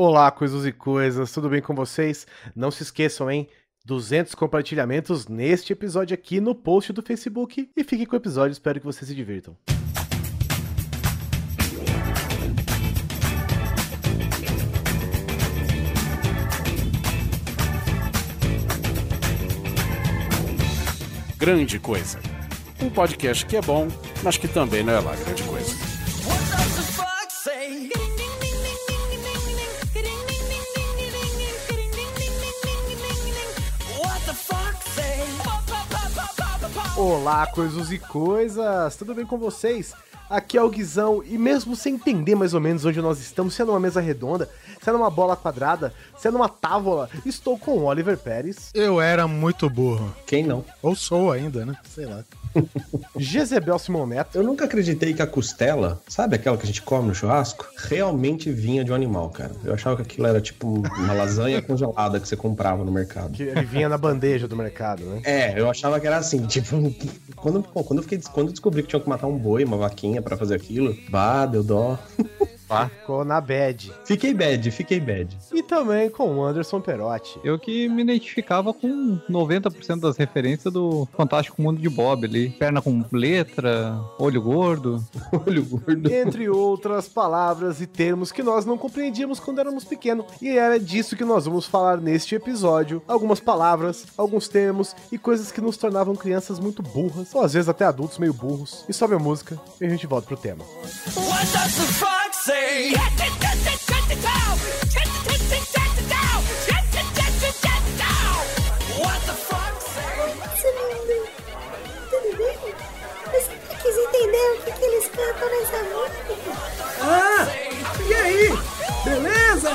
Olá, coisas e coisas, tudo bem com vocês? Não se esqueçam, hein? 200 compartilhamentos neste episódio aqui no post do Facebook e fiquem com o episódio, espero que vocês se divirtam. Grande Coisa. Um podcast que é bom, mas que também não é lá grande coisa. Olá, coisas e coisas, tudo bem com vocês? Aqui é o Guizão e mesmo sem entender mais ou menos onde nós estamos, se é numa mesa redonda, se é numa bola quadrada, se é numa távola, estou com o Oliver Pérez, Eu era muito burro. Quem não? Ou sou ainda, né? Sei lá. Jezebel Simon Neto, Eu nunca acreditei que a costela, sabe aquela que a gente come no churrasco, realmente vinha de um animal, cara. Eu achava que aquilo era tipo uma lasanha congelada que você comprava no mercado. que ele vinha na bandeja do mercado, né? É, eu achava que era assim, tipo, quando, pô, quando, eu, fiquei, quando eu descobri que tinha que matar um boi, uma vaquinha pra fazer aquilo, bah, deu dó. Ficou na bad. Fiquei bad, fiquei bad. E também com o Anderson Perotti. Eu que me identificava com 90% das referências do Fantástico Mundo de Bob ali. Perna com letra, olho gordo. Olho gordo. Entre outras palavras e termos que nós não compreendíamos quando éramos pequenos. E era disso que nós vamos falar neste episódio. Algumas palavras, alguns termos e coisas que nos tornavam crianças muito burras, ou às vezes até adultos meio burros. E sobe a música e a gente volta pro tema. What does the fuck say? Say? Ah, e aí? Beleza?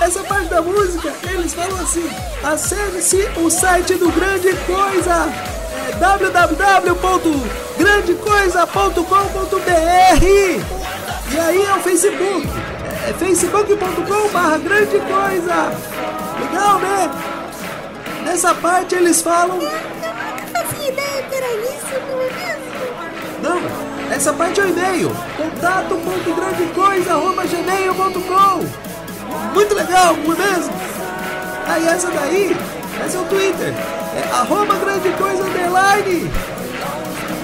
Essa parte da música, eles falam assim: acesse o site do Grande Coisa, é www.grandecoisa.com.br. E aí é o Facebook, é facebook.com/barra Grande Coisa. Legal, né? Nessa parte eles falam Eu isso, não mesmo? Não, essa parte é o e-mail. Contato.grandecoisa.gmail.com Muito legal, não é mesmo? Aí essa daí, essa é o Twitter. É arroba grande coisa underline.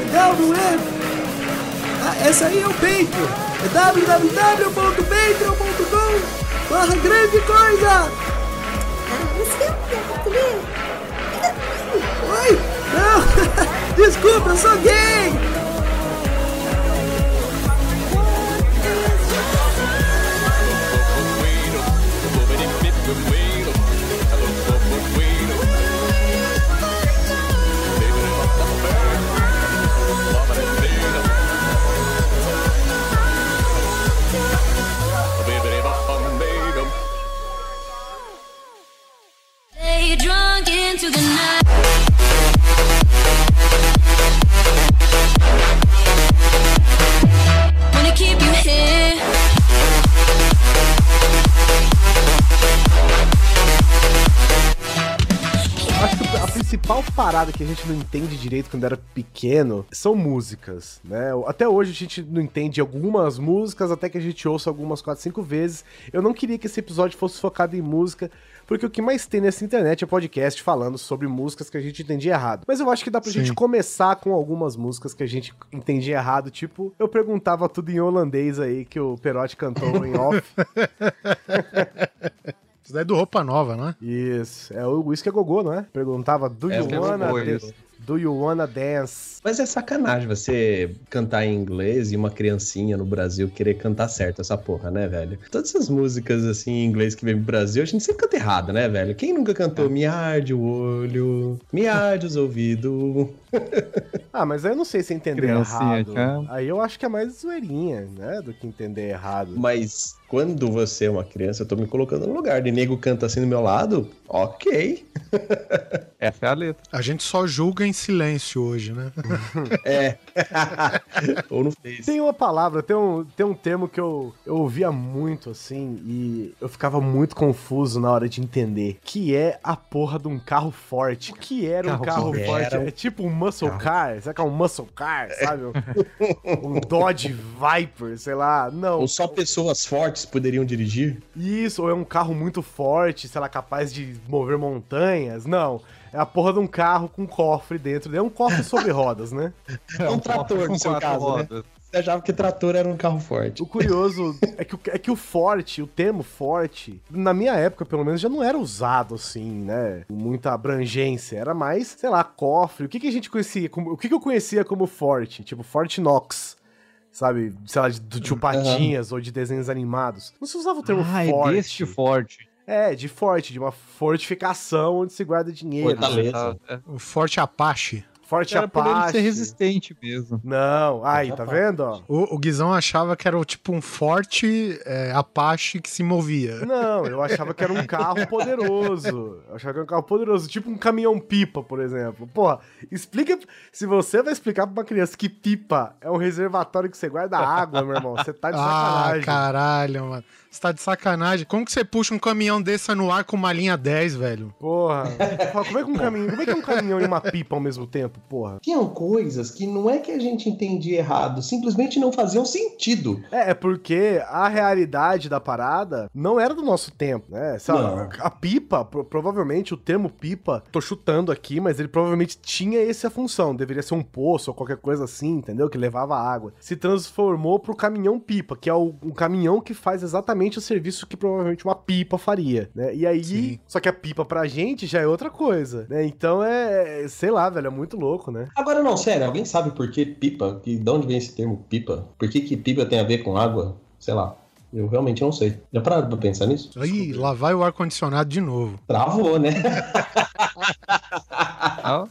Legal, não é? Ah, essa aí é o Patreon. É www.patreon.com barra grande coisa. Ah, você é? Oi? Não, desculpa, eu sou gay. Principal parada que a gente não entende direito quando era pequeno são músicas, né? Até hoje a gente não entende algumas músicas, até que a gente ouça algumas 4, 5 vezes. Eu não queria que esse episódio fosse focado em música, porque o que mais tem nessa internet é podcast falando sobre músicas que a gente entendia errado. Mas eu acho que dá pra Sim. gente começar com algumas músicas que a gente entendia errado, tipo, eu perguntava tudo em holandês aí que o Perotti cantou em off. Isso daí é do Roupa Nova, não é? Isso, é o Whisky a Gogô, não é? Perguntava, do É, you é wanna Gogô, dance? Do you wanna dance? Mas é sacanagem você cantar em inglês e uma criancinha no Brasil querer cantar certo essa porra, né, velho? Todas essas músicas assim em inglês que vem pro Brasil, a gente sempre canta errado, né, velho? Quem nunca cantou Me arde o olho, me arde os ouvidos? Ah, mas aí eu não sei se entender Criancinha, errado. cara. Aí eu acho que é mais zoeirinha, né? Do que entender errado. Mas quando você é uma criança, eu tô me colocando no lugar de nego canta assim do meu lado, ok. Essa é a letra. A gente só julga em silêncio hoje, né? É. Ou não fez. Tem uma palavra, tem um, tem um termo que eu, eu ouvia muito, assim, e eu ficava muito confuso na hora de entender, que é a porra de um carro forte. O que era um Carro carro forte. Era É tipo um muscle car? Será que é um muscle car, sabe? Um, um Dodge Viper, sei lá. Não. Ou só pessoas fortes poderiam dirigir? Isso, ou é um carro muito forte, sei lá, capaz de mover montanhas. Não. É a porra de um carro com cofre dentro. É um cofre sobre rodas, né? É um trator, com no seu caso, né? rodas. Você achava que trator era um carro forte. O curioso é que, o- é que o forte, o termo forte, na minha época, pelo menos, já não era usado assim, né? Com muita abrangência. Era mais, sei lá, cofre. O que, que a gente conhecia? Como, o que, que eu conhecia como forte? Tipo, Forte Knox. Sabe? Sei lá, de- do tio Patinhas ou de desenhos animados. Não se usava o termo Ah, é forte. deste forte. É, de forte, de uma fortificação onde se guarda dinheiro. Fortaleza. É, O Forte Apache. Forte Era por ele Apache. ser resistente mesmo. Não, aí, tá Apache. vendo, ó? O, o Guizão achava que era tipo um forte é, Apache que se movia. Não, eu achava que era um carro poderoso. Eu achava que era um carro poderoso, tipo um caminhão-pipa, por exemplo. Porra, explica. Se você vai explicar pra uma criança que pipa é um reservatório que você guarda água, meu irmão, você tá de Ah, sacanagem. caralho, mano. Você tá de sacanagem. Como que você puxa um caminhão desse no ar com uma linha 10, velho? Porra. Como é, que um caminhão, como é que é um caminhão e uma pipa ao mesmo tempo, porra? Tinham coisas que não é que a gente entendia errado, simplesmente não faziam sentido. É, é porque a realidade da parada não era do nosso tempo, né? Não. a pipa, pro- provavelmente o termo pipa, tô chutando aqui, mas ele provavelmente tinha essa função. Deveria ser um poço ou qualquer coisa assim, entendeu? Que levava água. Se transformou pro caminhão pipa, que é o, um caminhão que faz exatamente o serviço que provavelmente uma pipa faria, né? E aí, Sim. só que a pipa pra gente já é outra coisa, né? Então é, sei lá, velho, é muito louco, né? Agora não, sério, alguém sabe por que pipa? Que, de onde vem esse termo pipa? Por que, que pipa tem a ver com água? Sei lá. Eu realmente não sei. Já pararam pra pensar nisso? Aí, lá vai o ar-condicionado de novo. Travou, né?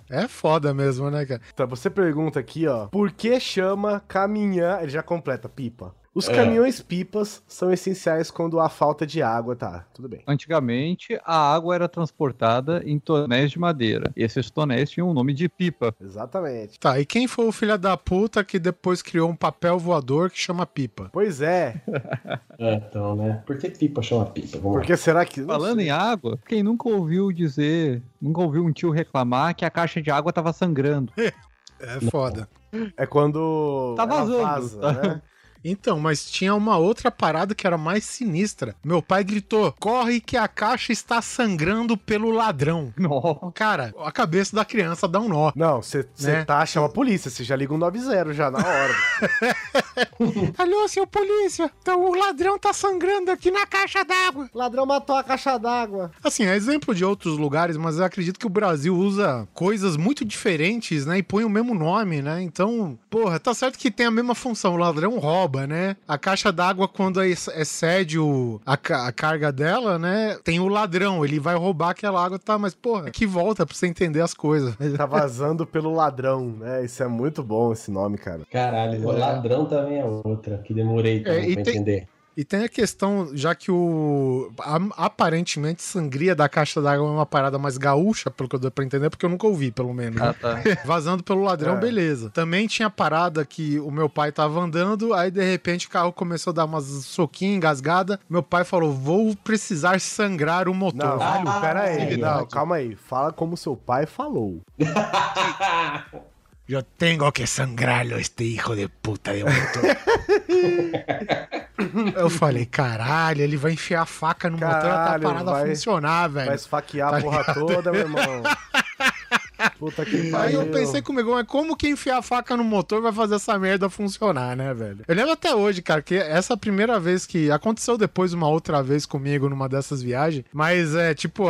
É foda mesmo, né, cara? Então, você pergunta aqui, ó, por que chama caminhão? Ele já completa, pipa. Os É. caminhões pipas são essenciais quando há falta de água, tá? Tudo bem. Antigamente, a água era transportada em tonéis de madeira. Esses tonéis tinham o nome de pipa. Exatamente. Tá, e quem foi o filho da puta que depois criou um papel voador que chama pipa? Pois é. É, então, né? Por que pipa chama pipa? Vamos Por que será que. Falando em água, quem nunca ouviu dizer, nunca ouviu um tio reclamar que a caixa de água tava sangrando? É foda. É quando. Tá ela vazando, vaza, tá? né? Então, mas tinha uma outra parada que era mais sinistra. Meu pai gritou: corre que a caixa está sangrando pelo ladrão. Nossa. Cara, a cabeça da criança dá um nó. Não, você Né? tá, chama a polícia, você já liga um 90 já na hora. Alô, seu polícia, então o ladrão tá sangrando aqui na caixa d'água. Ladrão matou a caixa d'água. Assim, é exemplo de outros lugares, mas eu acredito que o Brasil usa coisas muito diferentes, né? E põe o mesmo nome, né? Então, porra, tá certo que tem a mesma função. O ladrão rouba, né? A caixa d'água, quando ex- excede o, a, a carga dela, né? Tem o ladrão, ele vai roubar aquela água, tá? Mas, porra, que volta pra você entender as coisas. Tá vazando pelo ladrão, né? Isso é muito bom esse nome, cara. Caralho, o ladrão também é outra, que demorei É, também pra tem- entender. E tem a questão, já que o. a- aparentemente, sangria da caixa d'água é uma parada mais gaúcha, pelo que eu dou pra entender, porque eu nunca ouvi, pelo menos. né? Ah, tá. Vazando pelo ladrão, É. beleza. Também tinha parada que o meu pai tava andando, aí de repente o carro começou a dar umas soquinhas, engasgada. Meu pai falou: vou precisar sangrar o motor. Não, Ah, filho, pera aí. Não, calma aí. Fala como seu pai falou. Eu tenho que sangrá-lo, este hijo de puta de motor. eu falei, caralho, ele vai enfiar a faca no motor até a Caralho, parada vai- funcionar, velho. Vai esfaquear Tá a porra toda, meu irmão. Puta que Aí pariu. eu pensei comigo, mas como que enfiar a faca no motor vai fazer essa merda funcionar, né, velho? Eu lembro até hoje, cara, que essa é primeira vez que aconteceu depois uma outra vez comigo numa dessas viagens, mas é tipo,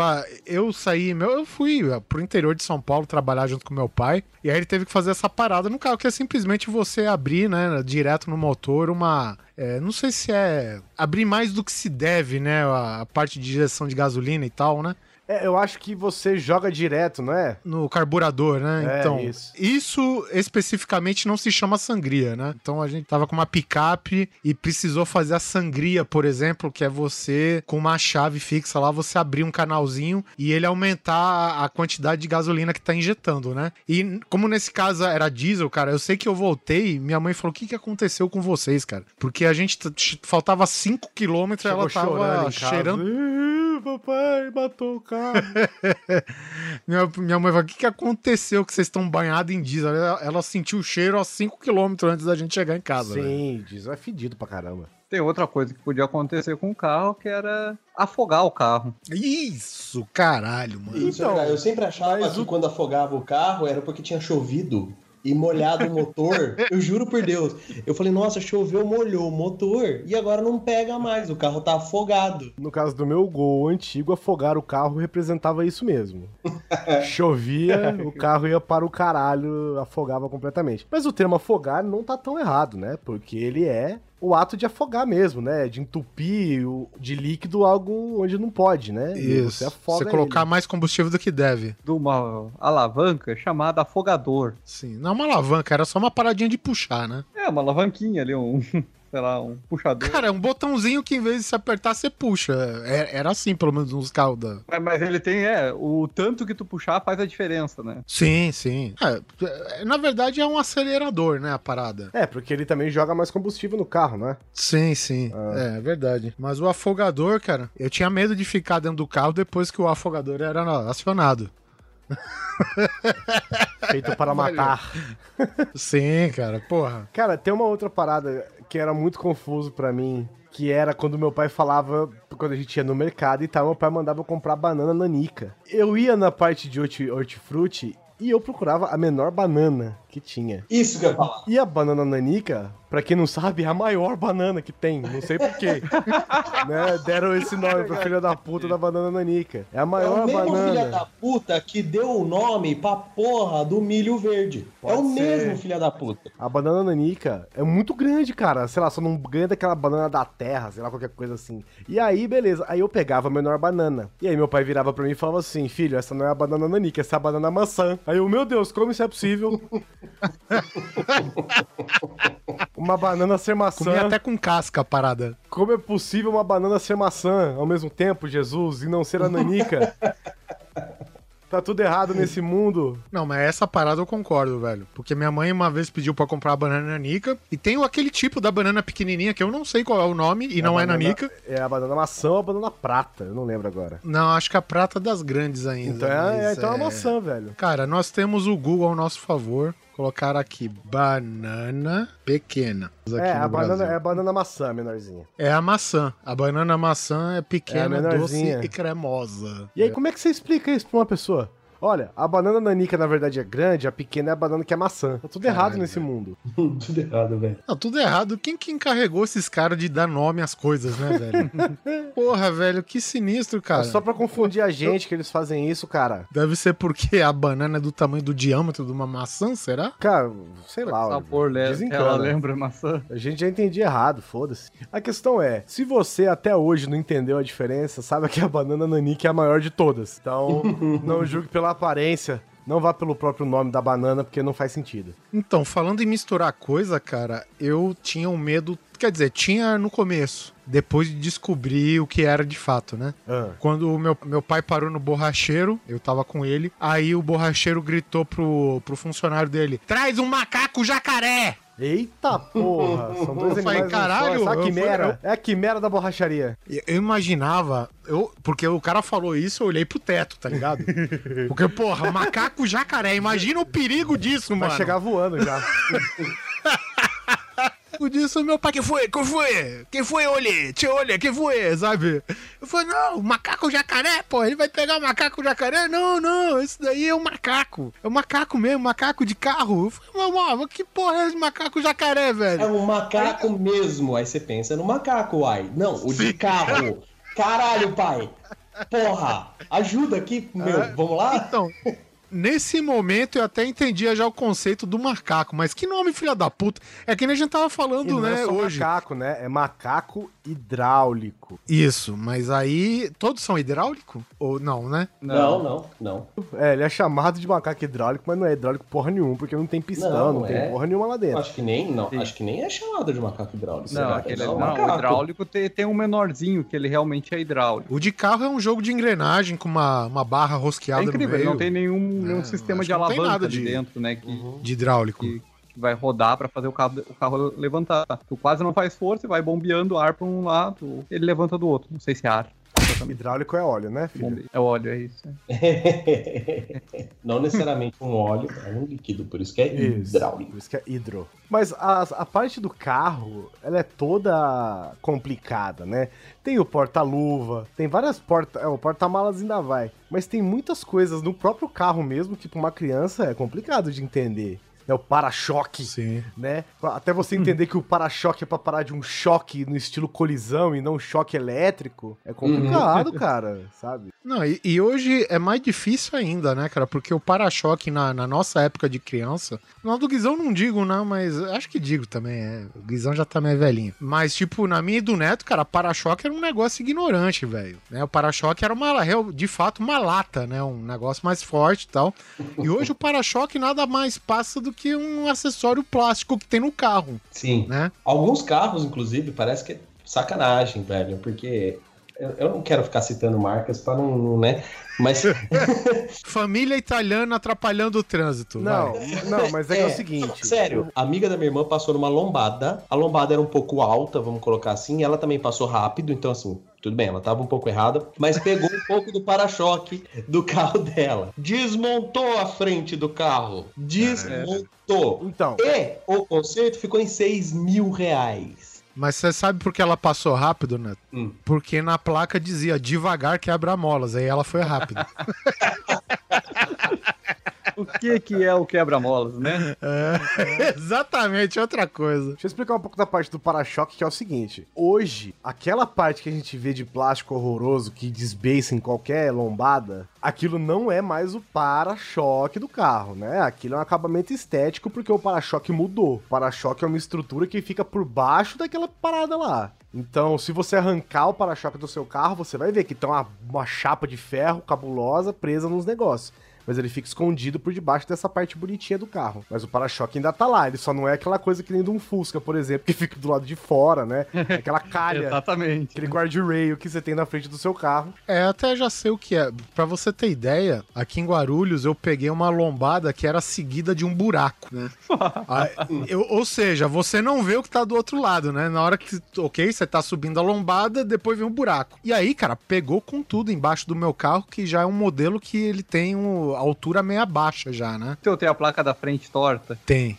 eu saí, meu, eu fui ah, pro interior de São Paulo trabalhar junto com meu pai, e aí ele teve que fazer essa parada no carro, que é simplesmente você abrir, né, direto no motor uma é, não sei se é abrir mais do que se deve, né? A, a parte de injeção de gasolina e tal, né? É, eu acho que você joga direto, não é? No carburador, né? É, então, isso. isso. especificamente não se chama sangria, né? Então a gente tava com uma picape e precisou fazer a sangria, por exemplo, que é você, com uma chave fixa lá, você abrir um canalzinho e ele aumentar a- quantidade de gasolina que tá injetando, né? E como nesse caso era diesel, cara, eu sei que eu voltei, minha mãe falou: o que, que aconteceu com vocês, cara? Porque a gente faltava 5 quilômetros e ela tava cheirando papai, matou o carro. Minha, minha mãe falou: o que, que aconteceu que vocês estão banhados em diesel? Ela, ela sentiu o cheiro a 5km antes da gente chegar em casa. velho. Sim, diesel é fedido pra caramba. Tem outra coisa que podia acontecer com o carro, que era afogar o carro. Isso, caralho, mano. Isso, Então, cara, eu sempre achava mas que o- quando afogava o carro era porque tinha chovido e molhado o motor. eu juro por Deus. Eu falei, nossa, choveu, molhou o motor e agora não pega mais, o carro tá afogado. No caso do meu gol antigo, afogar o carro representava isso mesmo. Chovia, o carro ia para o caralho, afogava completamente. Mas o termo afogar não tá tão errado, né? Porque ele é o ato de afogar mesmo, né? De entupir o- de líquido algo onde não pode, né? E Isso. Você Você, afoga colocar ele. mais combustível do que deve. De uma alavanca chamada afogador. Sim. Não é uma alavanca, era só uma paradinha de puxar, né? É, uma alavanquinha ali, um, sei lá, um puxador. Cara, é um botãozinho que em vez de se apertar, você puxa. É- Era assim, pelo menos, nos carros da. Mas, mas ele tem, é, o tanto que tu puxar faz a diferença, né? Sim, sim. É, na verdade, é um acelerador, né? A parada. É, porque ele também joga mais combustível no carro, né? Sim, sim. É, é verdade. Mas o afogador, cara, eu tinha medo de ficar dentro do carro depois que o afogador era acionado. Feito para matar. Sim, cara, porra. Cara, tem uma outra parada que era muito confuso pra mim, que era quando meu pai falava, quando a gente ia no mercado e tal, meu pai mandava eu comprar banana nanica. Eu ia na parte de horti- hortifruti e eu procurava a menor banana que tinha. Isso que eu ia falar. E a banana nanica, pra quem não sabe, é a maior banana que tem. Não sei porquê. né? Deram esse nome pra filha da puta da banana nanica. É a É maior o mesmo banana. filho da puta que deu o nome pra porra do milho verde. é Pode o ser. mesmo filho da puta. A banana nanica é muito grande, cara. Sei lá, só não ganha daquela banana da terra, sei lá, qualquer coisa assim. E aí, beleza. Aí eu pegava a menor banana. E aí meu pai virava pra mim e falava assim: Filho, essa não é a banana nanica, essa é a banana maçã. Aí eu, meu Deus, como isso é possível? uma banana ser maçã. Comia até com casca a parada. Como é possível uma banana ser maçã ao mesmo tempo, Jesus, e não ser a nanica? tá tudo errado nesse mundo. Não, mas essa parada eu concordo, velho. Porque minha mãe uma vez pediu pra comprar a banana nanica. E tem aquele tipo da banana pequenininha que eu não sei qual é o nome e não a é banana- nanica. É a banana maçã ou a banana prata, eu não lembro agora. Não, acho que a prata das grandes ainda. Então é, é, então é é- maçã, velho. Cara, nós temos o Google ao nosso favor. Colocar aqui banana pequena. Aqui É, a banana, Brasil. é a banana maçã, menorzinha. É a maçã. A banana maçã é pequena, É doce e cremosa. E aí, como é que você explica isso pra uma pessoa? Olha, a banana nanica, na verdade, é grande, a pequena é a banana que é maçã. Tá tudo errado Caralho, nesse mundo. Tudo errado, velho. Não, tudo errado. Quem que encarregou esses caras de dar nome às coisas, né, velho? Porra, velho, que sinistro, cara. É só pra confundir a gente que eles fazem isso, cara. Deve ser porque a banana é do tamanho do diâmetro de uma maçã, será? Cara, sei lá. O sabor, né? Ela lembra maçã. A gente já entendia errado, foda-se. A questão é, se você até hoje não entendeu a diferença, saiba que a banana nanica é a maior de todas. Então, não julgue pela aparência, não vá pelo próprio nome da banana, porque não faz sentido. Então, falando em misturar coisa, cara, eu tinha um medo. Quer dizer, tinha no começo. Depois de descobrir o que era de fato, né? Ah, Quando o meu, meu pai parou no borracheiro, eu tava com ele. Aí o borracheiro gritou pro, pro funcionário dele: Traz um macaco jacaré! Eita porra, são dois Eu falei, animais caralho, só. Essa eu quimera, é a quimera da borracharia. Eu eu imaginava, eu, porque o cara falou isso, eu olhei pro teto, tá ligado? Porque, porra, macaco jacaré, imagina o perigo disso, Vai mano. chegar voando já. O disso, meu pai, que foi? Que foi? Que foi, olhe? Te olhe, que foi? Sabe? Eu falei, não, macaco jacaré, pô, ele vai pegar o macaco jacaré? Não, não, esse daí é um macaco. É um macaco mesmo, macaco de carro. Eu falei, mas que porra é esse macaco jacaré, É velho? um macaco mesmo. Aí você pensa no macaco, uai. Não, o de carro. Caralho, pai. Porra, ajuda aqui, meu. Vamos lá? Então, nesse momento eu até entendia já o conceito do macaco, mas que nome filha da puta. É que nem a gente tava falando, não né, é hoje. macaco, né? É macaco hidráulico. Hidráulico. Isso, mas aí todos são hidráulico? Ou não, né? Não, não, não. É, ele é chamado de macaco hidráulico, mas não é hidráulico porra nenhuma, porque não tem pistão, não, Não, tem é. porra nenhuma lá dentro. Acho que nem, não, Sim. acho que nem é chamado de macaco hidráulico. Não, será? aquele, É não, só o macaco. hidráulico tem, tem um menorzinho, que ele realmente é hidráulico. O de carro é um jogo de engrenagem com uma, uma barra É rosqueada no incrível, meio ele não tem nenhum, nenhum É, sistema de não tem alavanca de- dentro, né? Que, de hidráulico. que, que vai rodar pra fazer o carro, o carro levantar. Tu quase não faz força e vai bombeando ar pra um lado, ele levanta do outro. Não sei se é ar. Hidráulico é óleo, né, filho? É óleo, é isso. não necessariamente um óleo, é um líquido, por isso que é Isso, hidráulico. Por isso que é hidro. Mas a, a parte do carro, ela é toda complicada, né? Tem o porta-luva, tem várias portas. É, o porta-malas ainda vai. Mas tem muitas coisas no próprio carro mesmo que pra uma criança é complicado de entender. É o para-choque, Sim. né? Até você entender que o para-choque é pra parar de um choque no estilo colisão e não um choque elétrico. É complicado, cara, sabe? Não, e, e hoje é mais difícil ainda, né, cara? Porque o para-choque na, na nossa época de criança. No do Guizão não digo, não, mas acho que digo também. É, o Guizão já tá meio velhinho. Mas, tipo, na minha e do Neto, cara, para-choque era um negócio ignorante, velho. Né? O para-choque era uma, de fato, uma lata, né? Um negócio mais forte e tal. E hoje o para-choque nada mais passa do que um acessório plástico que tem no carro, Sim. né? Alguns carros, inclusive, parece que é sacanagem, velho, porque eu, eu não quero ficar citando marcas pra não, não, né? Mas Família italiana atrapalhando o trânsito. Não, vai. não, mas é, que é o seguinte. Sério, a amiga da minha irmã passou numa lombada. A lombada era um pouco alta, vamos colocar assim. e Ela também passou rápido, então assim, tudo bem, ela tava um pouco errada, mas pegou um pouco do para-choque do carro dela. Desmontou a frente do carro. Desmontou. Então, E o conserto ficou em 6 mil reais. Mas você sabe por que ela passou rápido, Neto? Hum. Porque na placa dizia devagar quebra molas, aí ela foi rápido. O que que é o quebra-molas, né? É, exatamente, outra coisa. Deixa eu explicar um pouco da parte do para-choque, que é o seguinte. Hoje, aquela parte que a gente vê de plástico horroroso que desbeiça em qualquer lombada, aquilo não é mais o para-choque do carro, né? Aquilo é um acabamento estético porque o para-choque mudou. O para-choque é uma estrutura que fica por baixo daquela parada lá. Então, se você arrancar o para-choque do seu carro, você vai ver que tem uma, uma chapa de ferro cabulosa presa nos negócios mas ele fica escondido por debaixo dessa parte bonitinha do carro. Mas o para-choque ainda tá lá, ele só não é aquela coisa que nem de um Fusca, por exemplo, que fica do lado de fora, né? Aquela calha, Exatamente. aquele guardrail que você tem na frente do seu carro. É, até já sei o que é. Pra você ter ideia, aqui em Guarulhos eu peguei uma lombada que era seguida de um buraco, né? Aí, eu- ou seja, você não vê o que tá do outro lado, né? Na hora que, ok, você tá subindo a lombada, depois vem um buraco. E aí, cara, pegou com tudo embaixo do meu carro, que já é um modelo que ele tem um, altura meia baixa já, né? Eu tenho a placa da frente torta. Tem.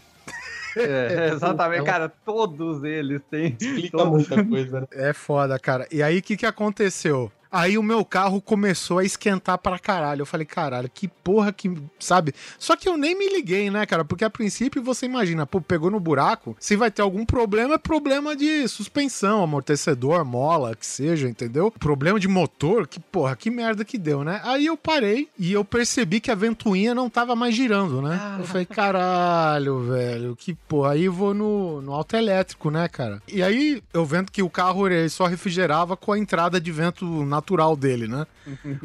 É, exatamente, cara, todos eles têm. Explica todos- muita coisa, né? É foda, cara. E aí, o que que aconteceu? Aí o meu carro começou a esquentar pra caralho. Eu falei, caralho, que porra que, sabe? Só que eu nem me liguei, né, cara? Porque a princípio você imagina, pô, pegou no buraco, se vai ter algum problema, é problema de suspensão, amortecedor, mola, que seja, entendeu? Problema de motor, que porra, que merda que deu, né? Aí eu parei e eu percebi que a ventoinha não tava mais girando, né? Eu falei, caralho, velho, que porra. Aí eu vou no, no auto elétrico, né, cara? E aí eu vendo que o carro ele só refrigerava com a entrada de vento natural dele, né?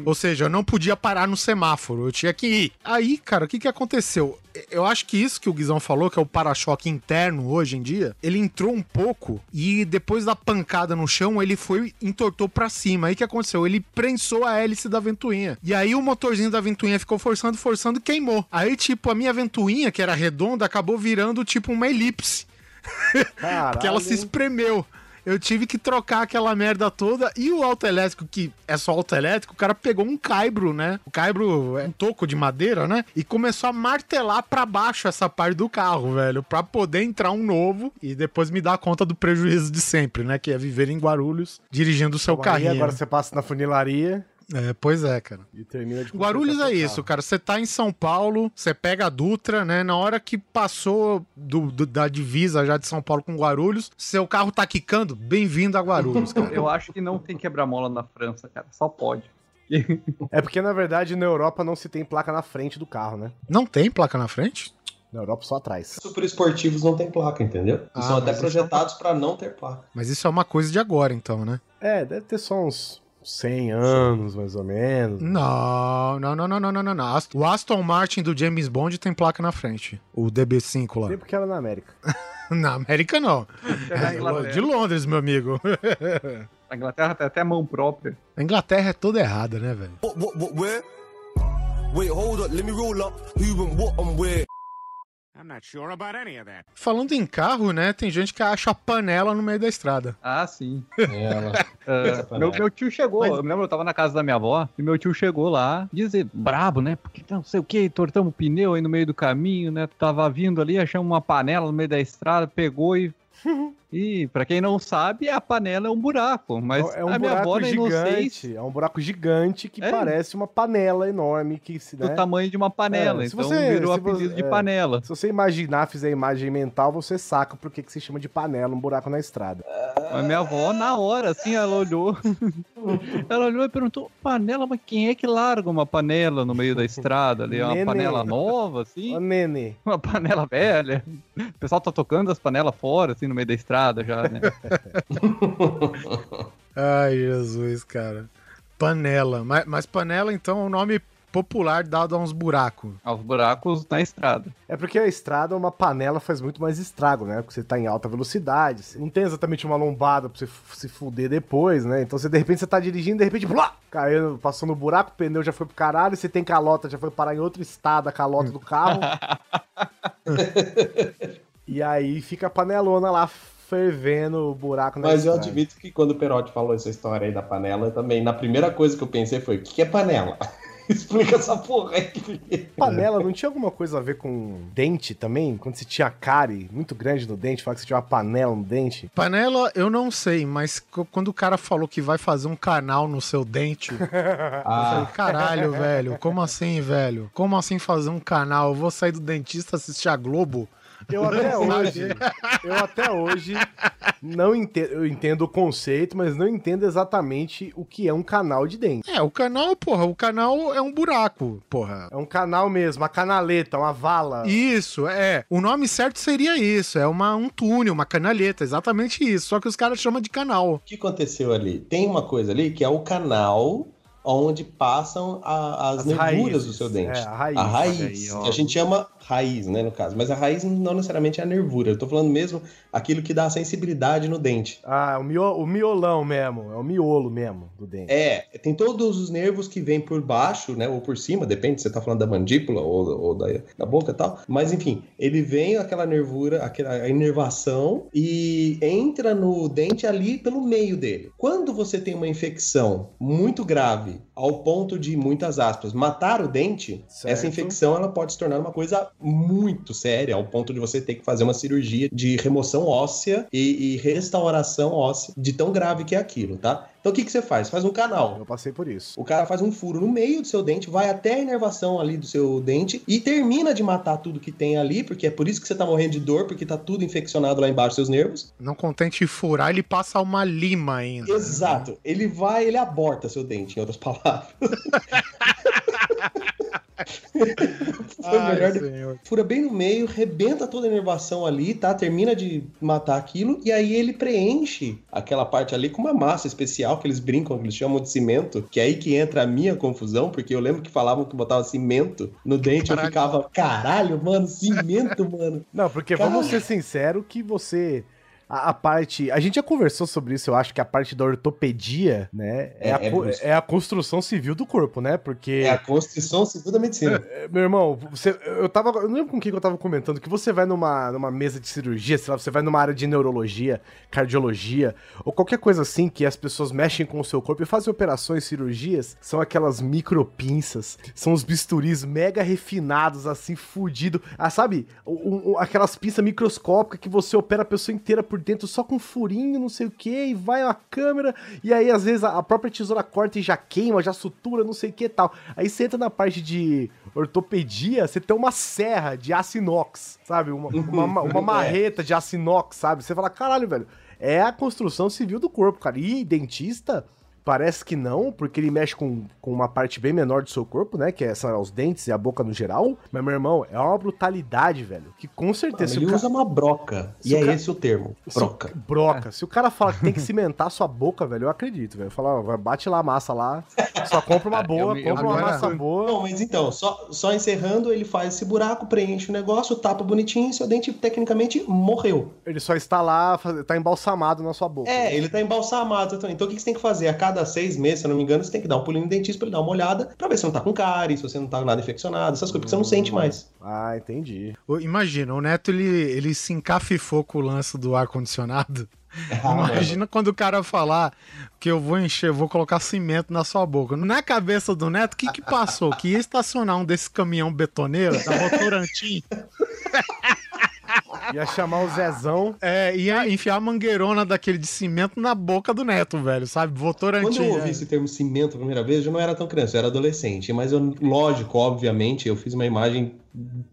Ou seja, eu não podia parar no semáforo, eu tinha que ir. Aí, cara, o que que aconteceu? Eu acho que isso que o Guizão falou, que é o para-choque interno hoje em dia, ele entrou um pouco e depois da pancada no chão, ele foi entortou pra cima. Aí o que aconteceu? Ele prensou a hélice da ventoinha. E aí o motorzinho da ventoinha ficou forçando, forçando e queimou. Aí, tipo, a minha ventoinha, que era redonda, acabou virando tipo uma elipse. Porque ela se espremeu. Eu tive que trocar aquela merda toda. E o auto elétrico, que é só auto elétrico, o cara pegou um caibro, né? O caibro é um toco de madeira, né? E começou a martelar pra baixo essa parte do carro, velho. Pra poder entrar um novo e depois me dar conta do prejuízo de sempre, né? Que é viver em Guarulhos, dirigindo o seu Aí carrinho. agora você passa na funilaria É, pois é, cara. e termina de Guarulhos é isso, cara. Você tá em São Paulo, você pega a Dutra, né? Na hora que passou do, do- da divisa já de São Paulo com Guarulhos, seu carro tá quicando, bem-vindo a Guarulhos, cara. Eu acho que não tem quebra-mola na França, cara. Só pode. É porque, na verdade, na Europa não se tem placa na frente do carro, né? Não tem placa na frente? Na Europa só atrás. Super esportivos não tem placa, entendeu? Ah, são até é projetados pra não ter placa. Mas isso é uma coisa de agora, então, né? É, deve ter só uns 100 anos, mais ou menos. Não, não, não, não, não, não, não, O Aston Martin do James Bond tem placa na frente. O DB5 lá. Sempre que era na América. Na América, não. É, de Londres, meu amigo. A Inglaterra tem até mão própria. A Inglaterra é toda errada, né, velho? Wait, hold up, let me roll up. Who and what and where? I'm not sure about any of that. Falando em carro, né? Tem gente que acha a panela no meio da estrada. Ah, sim. É, panela. meu, meu tio chegou, eu me lembro, eu tava na casa da minha avó, e meu tio chegou lá, dizer, brabo, né? Porque não sei o que, tortamos o pneu aí no meio do caminho, né? Tava vindo ali, achamos uma panela no meio da estrada, pegou e. E, pra quem não sabe, a panela é um buraco, mas é um a minha avó gigante. É um buraco gigante que É. parece uma panela enorme que se, do né? tamanho de uma panela, É, se então você- virou se você- apelido de é. panela. Se você imaginar, fizer a imagem mental, você saca por que que se chama de panela um buraco na estrada. Mas minha avó, na hora, assim, ela olhou. ela olhou e perguntou: panela, mas quem é que larga uma panela no meio da estrada ali? É uma panela nova, assim? Ô, Nene, Uma panela velha. O pessoal tá tocando as panelas fora, assim, no meio da estrada já, né? Ai, Jesus, cara. Panela. Mas, mas panela, então, é um nome popular dado a uns buracos. Aos buracos na estrada. É porque a estrada, uma panela faz muito mais estrago, né? Porque você tá em alta velocidade, você não tem exatamente uma lombada pra você se fuder depois, né? Então você, de repente, você tá dirigindo, de repente, blá, caiu, passou no buraco, o pneu já foi pro caralho, você tem calota, já foi parar em outro estado a calota do carro. e aí fica a panelona lá fervendo o buraco na Mas eu admito que quando o Perotti falou essa história aí da panela, também, na primeira coisa que eu pensei foi, o que é panela? Explica essa porra aí. Panela não tinha alguma coisa a ver com dente também? Quando você tinha cárie muito grande no dente, fala que você tinha uma panela no dente? Panela, eu não sei, mas quando o cara falou que vai fazer um canal no seu dente, eu falei, Ah, caralho, velho, como assim, velho? Como assim fazer um canal? Eu vou sair do dentista assistir a Globo? Eu até hoje, eu até hoje não entendo, eu entendo o conceito, mas não entendo exatamente o que é um canal de dente. É, o canal, porra, o canal é um buraco, porra. É um canal mesmo, uma canaleta, uma vala. Isso, é. O nome certo seria isso. É uma, um túnel, uma canaleta, exatamente isso. Só que os caras chamam de canal. o que aconteceu ali? Tem uma coisa ali que é o canal onde passam a- as, As nervuras raízes. do seu dente. É, a raiz. A raiz, aí, a gente chama raiz, né, no caso. Mas a raiz não necessariamente é a nervura. Eu tô falando mesmo aquilo que dá a sensibilidade no dente. Ah, o, mio, o miolão mesmo, é o miolo mesmo do dente. É, tem todos os nervos que vêm por baixo, né, ou por cima, depende se você tá falando da mandíbula ou, ou da, da boca e tal. Mas enfim, ele vem aquela nervura, aquela inervação e entra no dente ali pelo meio dele. Quando você tem uma infecção muito grave, ao ponto de, muitas aspas, matar o dente, Certo. essa infecção ela pode se tornar uma coisa muito séria, ao ponto de você ter que fazer uma cirurgia de remoção óssea e, e restauração óssea, de tão grave que é aquilo, tá? Então o que, que você faz? Faz um canal. Eu passei por isso. O cara faz um furo no meio do seu dente, vai até a inervação ali do seu dente e termina de matar tudo que tem ali, porque é por isso que você tá morrendo de dor, porque tá tudo infeccionado lá embaixo dos seus nervos. Não contente em furar, ele passa uma lima ainda. Exato. Ele vai, ele aborta seu dente, em outras palavras. Foi Ai, melhor senhor. Fura bem no meio, rebenta toda a inervação ali, tá? Termina de matar aquilo e aí ele preenche aquela parte ali com uma massa especial que eles brincam, que eles chamam de cimento, que é aí que entra a minha confusão, porque eu lembro que falavam que botava cimento no dente, eu Caralho. ficava, caralho, mano, cimento, mano. Não, porque Cara. vamos ser sinceros que você. A, a parte. A gente já conversou sobre isso, eu acho que a parte da ortopedia, né? É, É, a, é é a construção civil do corpo, né? Porque. É a Constituição Civil da Medicina. É, Meu irmão, você, eu tava. Eu não lembro com quem que eu tava comentando que você vai numa, numa mesa de cirurgia, sei lá, você vai numa área de neurologia, cardiologia, ou qualquer coisa assim que as pessoas mexem com o seu corpo e fazem operações, cirurgias, são aquelas micropinças, são os bisturis mega refinados, assim, fudido. Ah, sabe? O- o- aquelas pinças microscópicas que você opera a pessoa inteira por dentro só com um furinho, não sei o que, e vai a câmera, e aí às vezes a própria tesoura corta e já queima, já sutura, não sei o que e tal. Aí você entra na parte de ortopedia, você tem uma serra de aço inox, sabe? Uma, uma, uma marreta de aço inox, sabe? Você fala, caralho, velho, é a construção civil do corpo, cara. E dentista, parece que não, porque ele mexe com, com uma parte bem menor do seu corpo, né? Que é essa, os dentes e a boca no geral. Mas, meu irmão, é uma brutalidade, velho. Que com certeza. se o Ele ca- usa uma broca. Se E é ca- esse o termo. se o- Broca. Broca. Se o cara fala que tem que cimentar sua boca, velho, eu acredito, velho. Fala, bate lá a massa lá. Só compra uma boa, eu me- eu compra uma massa boa. Não, mas então, só, só encerrando, ele faz esse buraco, preenche o negócio, tapa bonitinho, seu dente tecnicamente morreu. Ele só está lá, tá embalsamado na sua boca. É, ele tá embalsamado. Então, então o que que você tem que fazer? A cada seis meses, se eu não me engano, você tem que dar um pulinho no dentista pra ele dar uma olhada, pra ver se não tá com cárie, se você não tá nada infeccionado, essas coisas, porque você não sente mais. Ah, entendi. Imagina, o Neto ele, ele se encafifou com o lance do ar-condicionado. Ah, Imagina quando o cara falar que eu vou encher, eu vou colocar cimento na sua boca. Na cabeça do Neto, o que que passou? Que ia estacionar um desses caminhão betoneiro da Votorantim, Ia chamar o Zezão. é, ia enfiar a mangueirona daquele de cimento na boca do Neto, velho, sabe? Votorantim. Quando eu ouvi é. esse termo cimento a primeira vez, eu já não era tão criança, eu era adolescente. Mas eu, lógico, obviamente, eu fiz uma imagem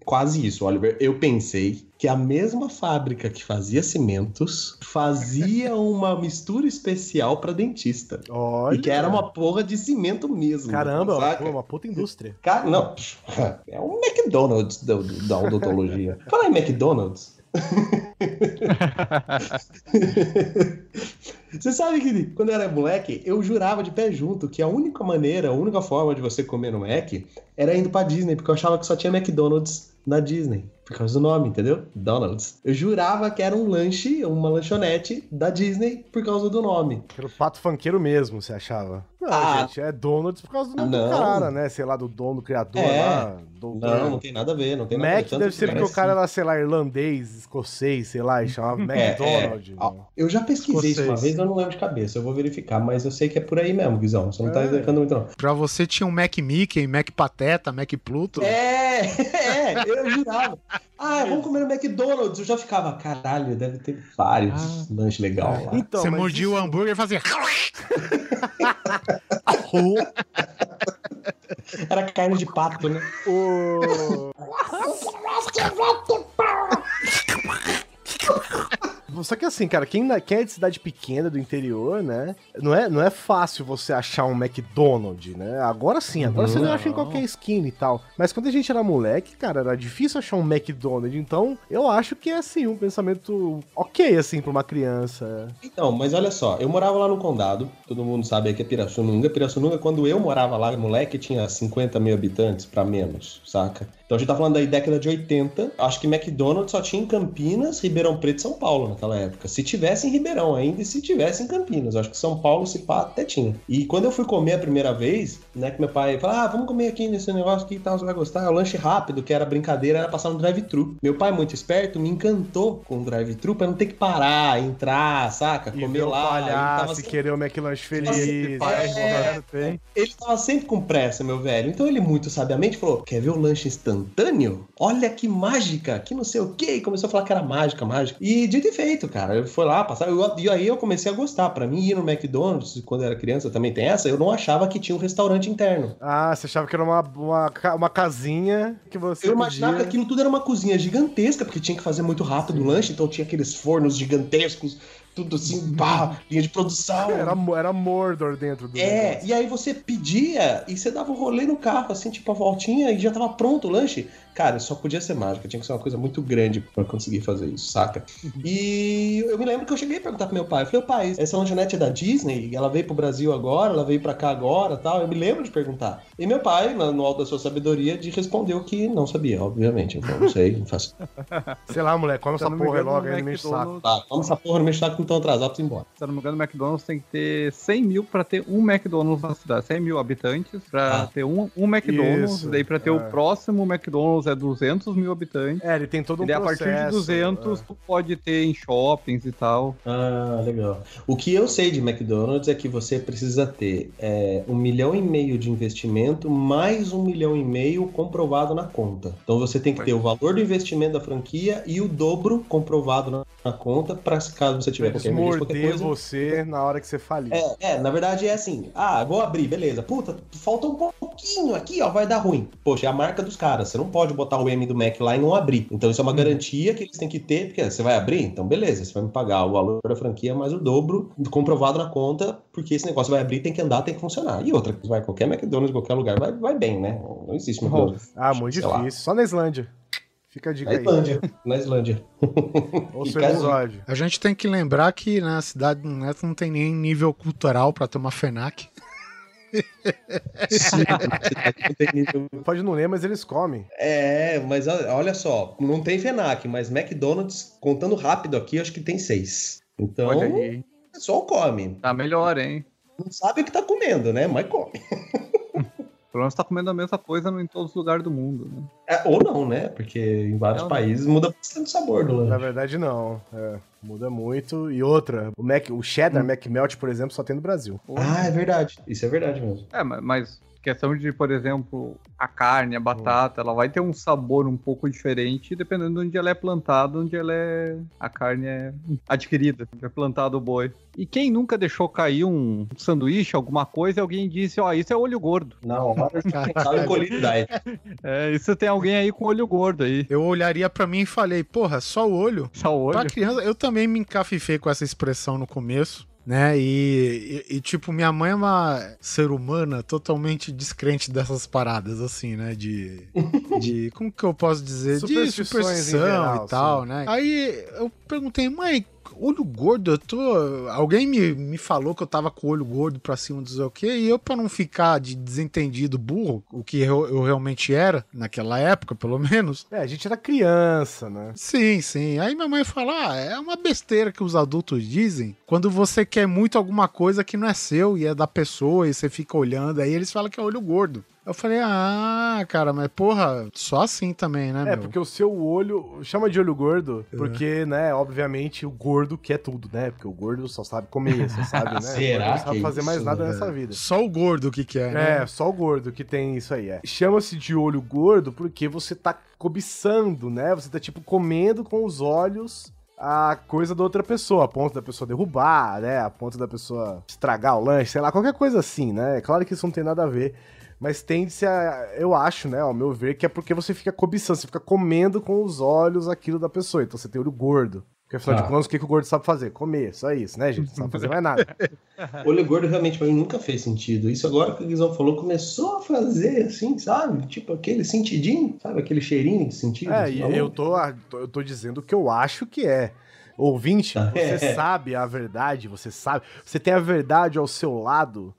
quase isso, Oliver. Eu pensei que a mesma fábrica que fazia cimentos fazia uma mistura especial pra dentista. Olha. E que era uma porra de cimento mesmo. Caramba, saca? uma puta indústria. Cara, não, é um McDonald's da, da odontologia. Fala em McDonald's. Você sabe que quando eu era moleque, eu jurava de pé junto que a única maneira, a única forma de você comer no Mac era indo pra Disney, porque eu achava que só tinha McDonald's na Disney. Por causa do nome, entendeu? Donald's. Eu jurava que era um lanche, uma lanchonete da Disney por causa do nome. Era o pato funkeiro mesmo, você achava? Não, Ah. gente, é Donuts por causa do nome Não. do cara, né? Sei lá, do dono, criador É. lá. Doutor. Não, não tem nada a ver, não tem nada a ver. Mac Tanto deve ser porque o cara era, sei lá, irlandês, escocês, sei lá, e chamava É, McDonald's. é. Ó, Eu já pesquisei isso uma Escocês. vez, eu não lembro de cabeça. Eu vou verificar, mas eu sei que é por aí mesmo, Guizão. Você não tá É. explicando muito, não. Pra você tinha um Mac Mickey, Mac Pateta, Mac Pluto. É, é, eu jurava. Ah, vamos comer no McDonald's. Eu já ficava, caralho, deve ter vários lanches legais lá. Então, você mordia isso- o hambúrguer e fazia. Era carne de pato, né? O... Só que assim, cara, quem, quem é de cidade pequena do interior, né? Não é, não é fácil você achar um McDonald's, né? Agora sim, agora você não acha em qualquer esquina e tal. Mas quando a gente era moleque, cara, era difícil achar um McDonald's. Então, eu acho que é assim, um pensamento ok, assim, pra uma criança. Então, mas olha só, eu morava lá no condado, todo mundo sabe aí que é Pirassununga. Pirassununga, quando eu morava lá, moleque, tinha 50 mil habitantes pra menos, saca? Então a gente tá falando aí década de 80. Acho que McDonald's só tinha em Campinas, Ribeirão Preto e São Paulo naquela época. Se tivesse em Ribeirão ainda e se tivesse em Campinas. Acho que São Paulo, se pá, até tinha. E quando eu fui comer a primeira vez, né, que meu pai falou, ah, vamos comer aqui nesse negócio aqui e tal, você vai gostar. É o lanche rápido, que era brincadeira, era passar no drive-thru. Meu pai, muito esperto, me encantou com o drive-thru pra não ter que parar, entrar, saca? E comer lá. Palhaço tava e sempre- querer o McLanche feliz. É. Ele tava sempre com pressa, meu velho. Então ele muito sabiamente falou: quer ver o lanche instantâneo? Olha que mágica, que não sei o quê. E começou a falar que era mágica, mágica. E dito e feito, cara. Eu fui lá, passar. eu- E aí eu comecei a gostar. Pra mim, ir no McDonald's, quando eu era criança, também tem essa. Eu não achava que tinha um restaurante interno. Ah, você achava que era uma, uma, uma casinha que você. Eu imaginava que podia- aquilo tudo era uma cozinha gigantesca, porque tinha que fazer muito rápido o lanche, então tinha aqueles fornos gigantescos, tudo assim, pá, linha de produção. Era, era Mordor dentro do. É, negócio. e aí você pedia e você dava um rolê no carro, assim, tipo a voltinha, e já tava pronto o lanche. Cara, só podia ser mágica, tinha que ser uma coisa muito grande pra conseguir fazer isso, saca? E eu me lembro que eu cheguei a perguntar pro meu pai, eu falei, pai, essa lanchonete é da Disney? Ela veio pro Brasil agora, ela veio pra cá agora tal. Eu me lembro de perguntar. E meu pai, no alto da sua sabedoria, de respondeu que não sabia, obviamente. Eu falei, não sei, não faço. Sei lá, moleque, come essa porra logo no aí, me enche o saco. McDonald's- Tá, vamos essa porra no meu que não tão atrasado, ir embora. Se eu não me engano, o McDonald's tem que ter 100 mil pra ter um McDonald's na cidade. 100 mil habitantes pra Ah. ter um, um McDonald's. Isso, daí pra ter é. o próximo McDonald's é 200 mil habitantes. É, ele tem todo um e daí a processo. partir de 200 é. tu pode ter em shoppings e tal. Ah, legal. O que eu sei de McDonald's é que você precisa ter é, um milhão e meio de investimento mais um milhão e meio comprovado na conta. Então você tem que ter o valor do investimento da franquia e o dobro comprovado na, na conta para caso você tiver Eles qualquer emergência, qualquer morder coisa. você na hora que você falir. É, é, na verdade é assim. Ah, vou abrir, beleza. Puta, falta um pouquinho aqui, ó, vai dar ruim. Poxa, é a marca dos caras. Você não pode botar o M do Mac lá e não abrir. Então isso é uma garantia que eles têm que ter, porque você vai abrir, então beleza, você vai me pagar o valor da franquia mais o dobro comprovado na conta, porque esse negócio vai abrir, tem que andar, tem que funcionar. E outra, vai qualquer McDonald's, qualquer lugar, vai, vai bem, né? Não existe McDonald's. Ah, muito Sei lá. difícil. Só na Islândia. Fica a dica Na aí. Islândia. Na Islândia. Ouça o episódio. A gente tem que lembrar que na cidade do Neto não tem nem nível cultural pra ter uma FENAC. Pode não ler, mas eles comem. É, mas olha só, não tem FENAC, mas McDonald's, contando rápido aqui, acho que tem seis. Então, o pessoal come. Tá melhor, hein? Não sabe o que tá comendo, né? Mas come. Pelo menos tá comendo a mesma coisa em todos os lugares do mundo, né? É, ou não, né? Porque em vários Não, países muda bastante o sabor do Na lanche. verdade, não. É, muda muito. E outra, o, Mac, o cheddar McMelt, por exemplo, só tem no Brasil. Ah, é verdade. Isso é verdade mesmo. É, ma- mas questão de, por exemplo, a carne, a batata, ela vai ter um sabor um pouco diferente dependendo de onde ela é plantada, onde ela é. a carne é adquirida, é plantado o boi. E quem nunca deixou cair um sanduíche, alguma coisa, e alguém disse, ó, isso é olho gordo. Na hora de pensar em qualidade. É, isso tem alguém aí com olho gordo aí. Eu olharia pra mim e falei, porra, só o olho? Só o olho. Pra criança, eu também me encafifei com essa expressão no começo, né? E, e- e, tipo, minha mãe é uma ser humana totalmente descrente dessas paradas, assim, né? De. de como que eu posso dizer? De superstição geral, e tal, né? Aí eu perguntei, mãe. Olho gordo, eu tô. Alguém me, me falou que eu tava com o olho gordo pra cima, sei o quê, e eu, pra não ficar de desentendido burro, o que eu, eu realmente era, naquela época, pelo menos, É, a gente era criança, né? Sim, sim. Aí minha mãe fala: ah, é uma besteira que os adultos dizem quando você quer muito alguma coisa que não é seu e é da pessoa e você fica olhando, aí eles falam que é olho gordo. Eu falei, ah, cara, mas porra, só assim também, né, É, meu? porque o seu olho. Chama de olho gordo, porque, né, obviamente, o gordo quer tudo, né? Porque o gordo só sabe comer, só sabe, né? Será não sabe que fazer isso, mais nada nessa vida. Só o gordo que quer, né? É, só o gordo que tem isso aí, é. Chama-se de olho gordo porque você tá cobiçando, né? Você tá, tipo, comendo com os olhos a coisa da outra pessoa, a ponto da pessoa derrubar, né? A ponto da pessoa estragar o lanche, sei lá, qualquer coisa assim, né? É claro que isso não tem nada a ver. Mas tende-se a. Eu acho, né, ao meu ver, que é porque você fica cobiçando, você fica comendo com os olhos aquilo da pessoa. Então você tem olho gordo. Porque afinal Ah. de contas, o que, que o gordo sabe fazer? Comer, só isso, né, gente? Não sabe fazer mais nada. Olho gordo realmente pra mim nunca fez sentido. Isso agora que o Guizão falou começou a fazer assim, sabe? Tipo aquele sentidinho, sabe? Aquele cheirinho de sentido. É, e eu tô, eu tô dizendo o que eu acho que é. Ouvinte, você É. sabe a verdade, você sabe. Você tem a verdade ao seu lado.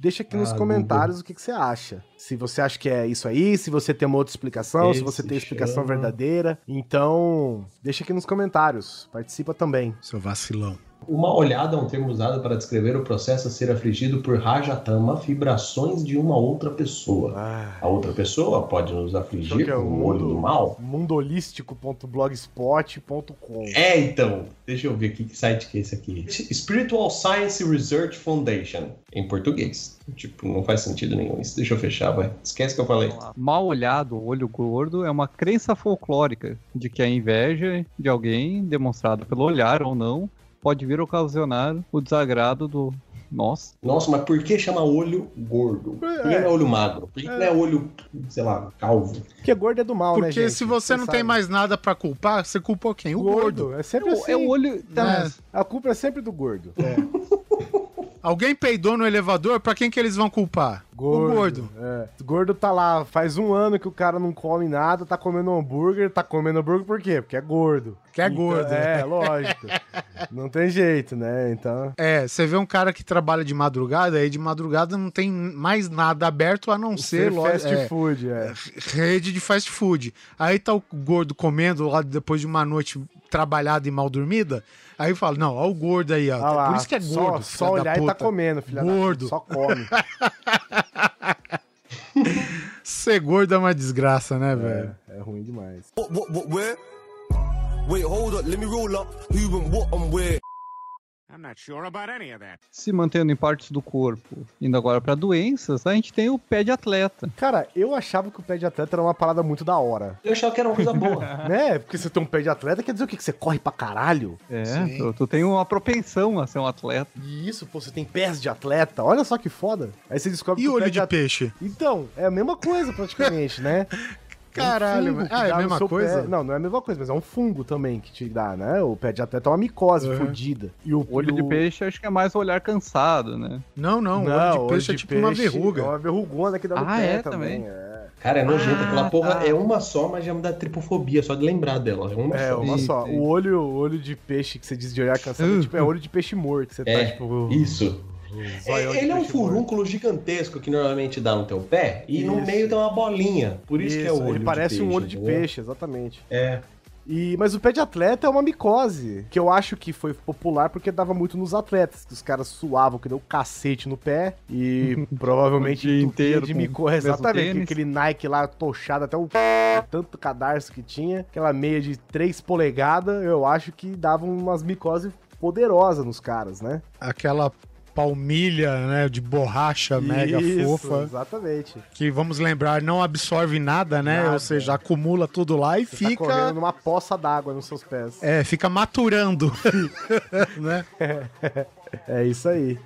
Deixa aqui nos Ah, comentários o que, que você acha. Se você acha que é isso aí, se você tem uma outra explicação, se você Esse tem a explicação chama- verdadeira. Então, deixa aqui nos comentários. Participa também. Seu vacilão. Uma olhada é um termo usado para descrever o processo a ser afligido por rajatama, vibrações de uma outra pessoa. Ah, A outra pessoa pode nos Então afligir é com o olho mundo- do mal? mundoholístico.blogspot.com. É, então. Deixa eu ver aqui que site que é esse aqui. Spiritual Science Research Foundation. Em português. Tipo, não faz sentido nenhum isso. Deixa eu fechar, vai. Esquece que eu falei. Mal olhado, olho gordo, é uma crença folclórica de que a inveja de alguém, demonstrada pelo olhar ou não, pode vir a ocasionar o desagrado do. Nossa. Nossa, mas por que chama olho gordo? Por que É. não é olho magro? Por que não é olho, sei lá, calvo? Porque gordo é do mal, né, Porque se você não tem sabe. mais nada pra culpar, você culpou quem? O gordo. gordo, é sempre assim. É o olho. né? A culpa é sempre do gordo. Alguém peidou no elevador, pra quem que eles vão culpar? O gordo. É. O gordo tá lá, faz um ano que o cara não come nada, tá comendo hambúrguer, tá comendo hambúrguer por quê? Porque é gordo. Que é Então, gordo. É, lógico. não tem jeito, né? Então. É, você vê um cara que trabalha de madrugada, aí de madrugada não tem mais nada aberto a não ser, Ser loja- fast é, food, é. rede de fast food. Aí tá o gordo comendo lá depois de uma noite trabalhada e mal dormida. Aí fala, não, ó o gordo aí, ó. Ah lá, Por isso que é só- gordo. Só, olhar e tá puta. comendo, filha Gordo. puta, Só come. Ser gordo é uma desgraça, né, velho? É, é ruim demais. What, what, what, where? Wait, hold up, let me roll up. Who and what and where? I'm not sure about any of that. Se mantendo em partes do corpo, indo agora pra doenças, a gente tem o pé de atleta. Cara, eu achava que o pé de atleta era uma parada muito da hora. Eu achava que era uma coisa boa. né? Porque você tem um pé de atleta, quer dizer o quê? Que você corre pra caralho? É, tu, tu tem uma propensão a ser um atleta. Isso, pô, você tem pés de atleta. Olha só que foda. Aí você descobre E que o olho pé de at- peixe? Então, é a mesma coisa praticamente, né? É um Caralho, fungo que ah, é a mesma coisa? pé. Não, não é a mesma coisa, mas é um fungo também que te dá, né? O pé de atleta é uma micose Uhum. fodida. E o Olho de peixe acho que é mais o olhar cansado, né? Não, não, Não, olho de peixe é tipo uma peixe verruga. É uma verrugona que dá no Ah, pé é também. também? É, Cara, é nojento. Aquela Ah, porra tá. é uma só, mas já me dá tripofobia, só de lembrar dela. É uma é só. uma só. O olho, o olho de peixe que você diz de olhar cansado é, tipo, é olho de peixe morto. que Você É, tá, tipo... isso. De ele é um furúnculo gigantesco que normalmente dá no teu pé e no Isso. meio tem uma bolinha. Por isso, que é o olho ele de parece um peixe, olho de entendeu? peixe, exatamente. É. E, mas o pé de atleta é uma micose, que eu acho que foi popular porque dava muito nos atletas, que os caras suavam que deu um cacete no pé e provavelmente O inteiro de micose. Exatamente, tênis. aquele Nike lá tochado até o tanto cadarço que tinha, aquela meia de 3 polegadas, eu acho que dava umas micoses poderosas nos caras, né? Aquela palmilha, né, de borracha mega Isso, fofa, Exatamente. que vamos lembrar, não absorve nada, né? Nada. Ou seja, acumula tudo lá e Você tá fica correndo numa poça d'água nos seus pés. é, fica maturando, né? É isso aí.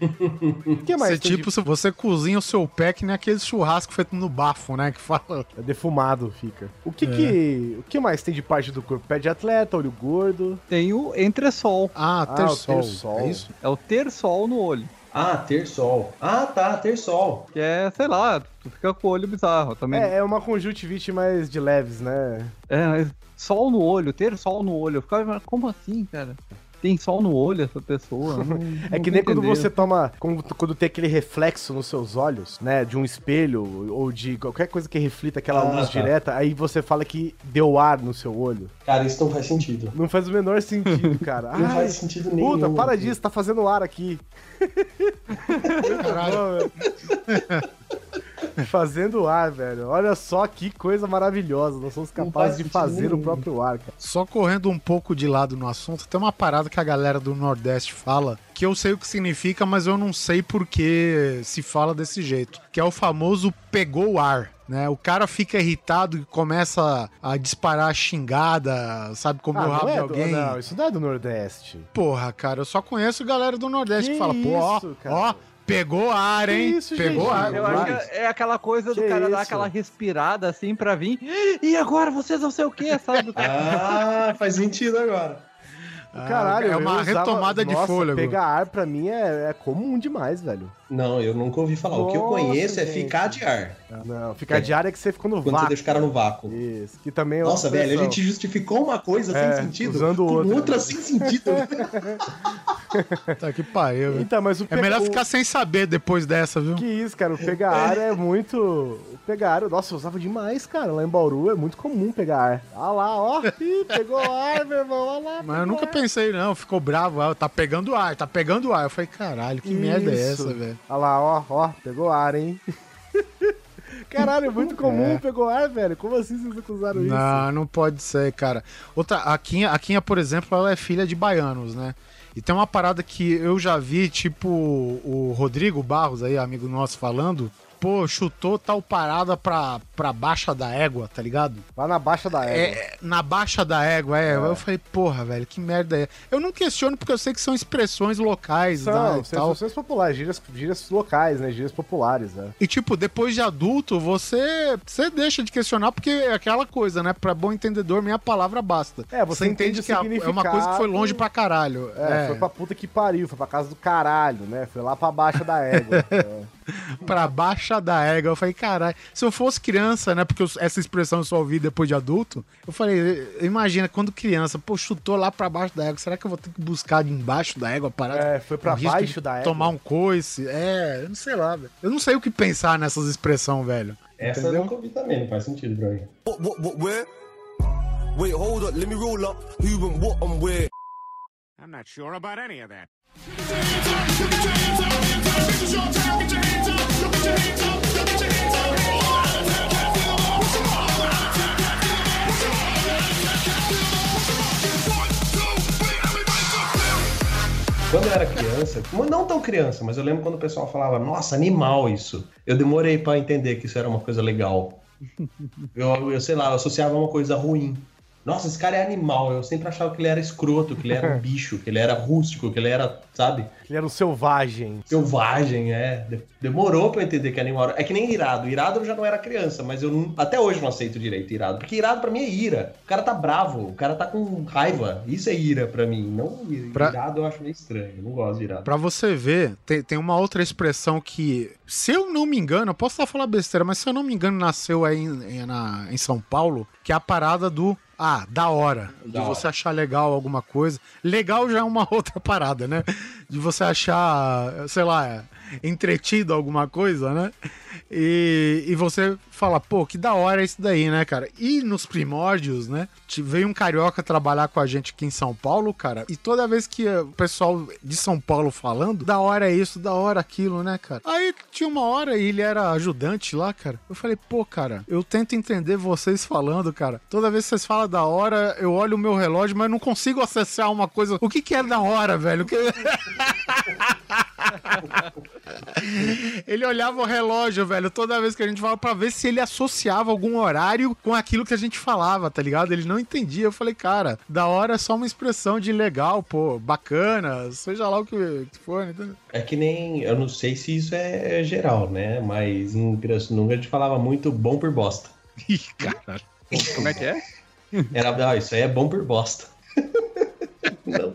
O que mais Você, tem de- tipo, se você cozinha o seu pé que nem aquele churrasco feito no bafo, né? Que fala. É defumado, fica. O que que. O que mais tem de parte do corpo? Pé de atleta, olho gordo. Tem o entresol. Ah, Ah, ter o sol. ter-sol. É isso? É o ter sol no olho. Ah, ter sol. Ah, tá, ter sol. Que é, sei lá, tu fica com o olho bizarro também. É, é uma conjuntivite mais de leves, né? É, sol no olho, ter sol no olho. Eu ficava, mas como assim, cara? Tem sol no olho essa pessoa? Não- É que nem quando você toma. Quando, tem aquele reflexo nos seus olhos, né? De um espelho ou de qualquer coisa que reflita aquela Ah, luz tá. direta, aí você fala que deu ar no seu olho. Cara, isso não faz sentido. Não faz o menor sentido, cara. Não Ai, faz sentido nenhum. Puta, para disso, tá fazendo ar aqui. Caralho. Fazendo ar, velho. Olha só que coisa maravilhosa. Nós somos capazes de fazer o nenhum. próprio ar, cara. Só correndo um pouco de lado no assunto, tem uma parada que a galera do Nordeste fala, que eu sei o que significa, mas eu não sei por que se fala desse jeito, que é o famoso pegou o ar. Né? O cara fica irritado e começa a disparar xingada, sabe, como o Ah, rabo não, de é do, alguém. não, isso não é do Nordeste. Porra, cara, eu só conheço galera do Nordeste que, Que fala, pô, ó, cara? ó, pegou ar, hein? Isso, pegou gente? ar. Eu acho que é aquela coisa do Que cara dar aquela respirada assim pra vir. E agora vocês não sei o que, sabe? Ah, faz sentido agora. Caralho, é eu uma usava- retomada de Nossa, fôlego. Pegar ar pra mim é, é comum demais, velho. Não, eu nunca ouvi falar. o que eu Nossa, conheço é gente. ficar de ar. Não, ficar de ar é que você ficou no Quando você vácuo. deixa o cara no vácuo. Isso, que também é Nossa, velho, a gente justificou uma coisa É, sem sentido usando com outra. outra sem sentido. Tá que pariu. velho. Então, mas o É pega- melhor ficar sem saber depois dessa, viu? Que isso, cara, o pegar ar é muito... O pegar ar, nossa, eu usava demais, cara. Lá em Bauru é muito comum pegar ar. Ah lá, ó. Ih, pegou ar, meu irmão, olha lá. Mas eu nunca pensei, não. Ficou bravo. ah, Tá pegando ar, tá pegando ar. Eu falei, caralho, que merda é Isso. essa, velho? Olha lá, ó, ó, pegou ar, hein? Caralho, é muito comum É. pegou ar, velho. Como assim vocês nunca usaram isso? Não, não pode ser, cara. Outra, a Quinha, a Quinha, por exemplo, ela é filha de baianos, né? E tem uma parada que eu já vi, tipo, o Rodrigo Barros aí, amigo nosso, falando. Pô, chutou tal parada pra, pra baixa da égua, tá ligado? Lá na baixa da égua. É, na baixa da égua, é. Eu falei, porra, velho, que merda é. Eu não questiono porque eu sei que são expressões locais né, São, e tal. expressões populares, gírias, gírias locais, né? Gírias populares, né? E, tipo, depois de adulto, você, você deixa de questionar, porque é aquela coisa, né? Pra bom entendedor, minha palavra basta. É, você entende o que a- é uma coisa que foi longe pra caralho. É, É, foi pra puta que pariu, foi pra casa do caralho, né? Foi lá pra baixa da égua. é. pra baixa da égua. Eu falei, caralho, se eu fosse criança, né? Porque eu- essa expressão eu só ouvi depois de adulto. Eu falei, imagina, quando criança, pô, chutou lá pra baixo da égua, será que eu vou ter que buscar de embaixo da égua a parada? É, foi pra baixo da égua. Tomar um coice. É, eu não sei lá, velho. Eu não sei o que pensar nessas expressões, velho. Essa eu Entendeu? nunca ouvi também, não faz sentido pra mim. What, what, what, where? Wait, hold up, let me roll up. Who and what and where? I'm not sure about any of that. Não tão criança, mas eu lembro quando o pessoal falava, nossa, animal isso. Eu demorei pra entender que isso era uma coisa legal. Eu, eu sei lá, eu associava uma coisa ruim. Nossa, esse cara é animal. Eu sempre achava que ele era escroto, que ele era um bicho, que ele era rústico, que ele era, sabe? Ele era um selvagem. Selvagem, é. De- Demorou pra eu entender que animal era. É que nem irado. Irado eu já não era criança, mas eu não- até hoje não aceito direito irado. Porque irado pra mim é ira. O cara tá bravo, o cara tá com raiva. Isso é ira pra mim. Não Pra- irado eu acho meio estranho. Eu não gosto de irado. Pra você ver, tem, tem uma outra expressão que, se eu não me engano, eu posso estar falando besteira, mas se eu não me engano, nasceu aí em, em- na- em São Paulo, que é a parada do. Ah, da hora. De Da você achar legal alguma coisa. Legal já é uma outra parada, né? De você achar, sei lá, entretido alguma coisa, né? E, e você fala, pô, que da hora isso daí, né, cara? E nos primórdios, né? Veio um carioca trabalhar com a gente aqui em São Paulo, cara, e toda vez que o pessoal de São Paulo falando, da hora é isso, da hora aquilo, né, cara? Aí tinha uma hora e ele era ajudante lá, cara. Eu falei, pô, cara, eu tento entender vocês falando, cara. Toda vez que vocês falam da hora, eu olho o meu relógio, mas não consigo acessar uma coisa. O que, que é da hora, velho? O que... Ele olhava o relógio, velho, toda vez que a gente falava pra ver se ele associava algum horário com aquilo que a gente falava, tá ligado? Ele não entendia. Eu falei, cara, da hora é só uma expressão de legal, pô, bacana, seja lá o que for, entendeu? É que nem. Eu não sei se isso é geral, né? Mas em Pirassununga a gente falava muito bom por bosta. Ih, cara. Como é que é? Era, ah, isso aí é bom por bosta. não,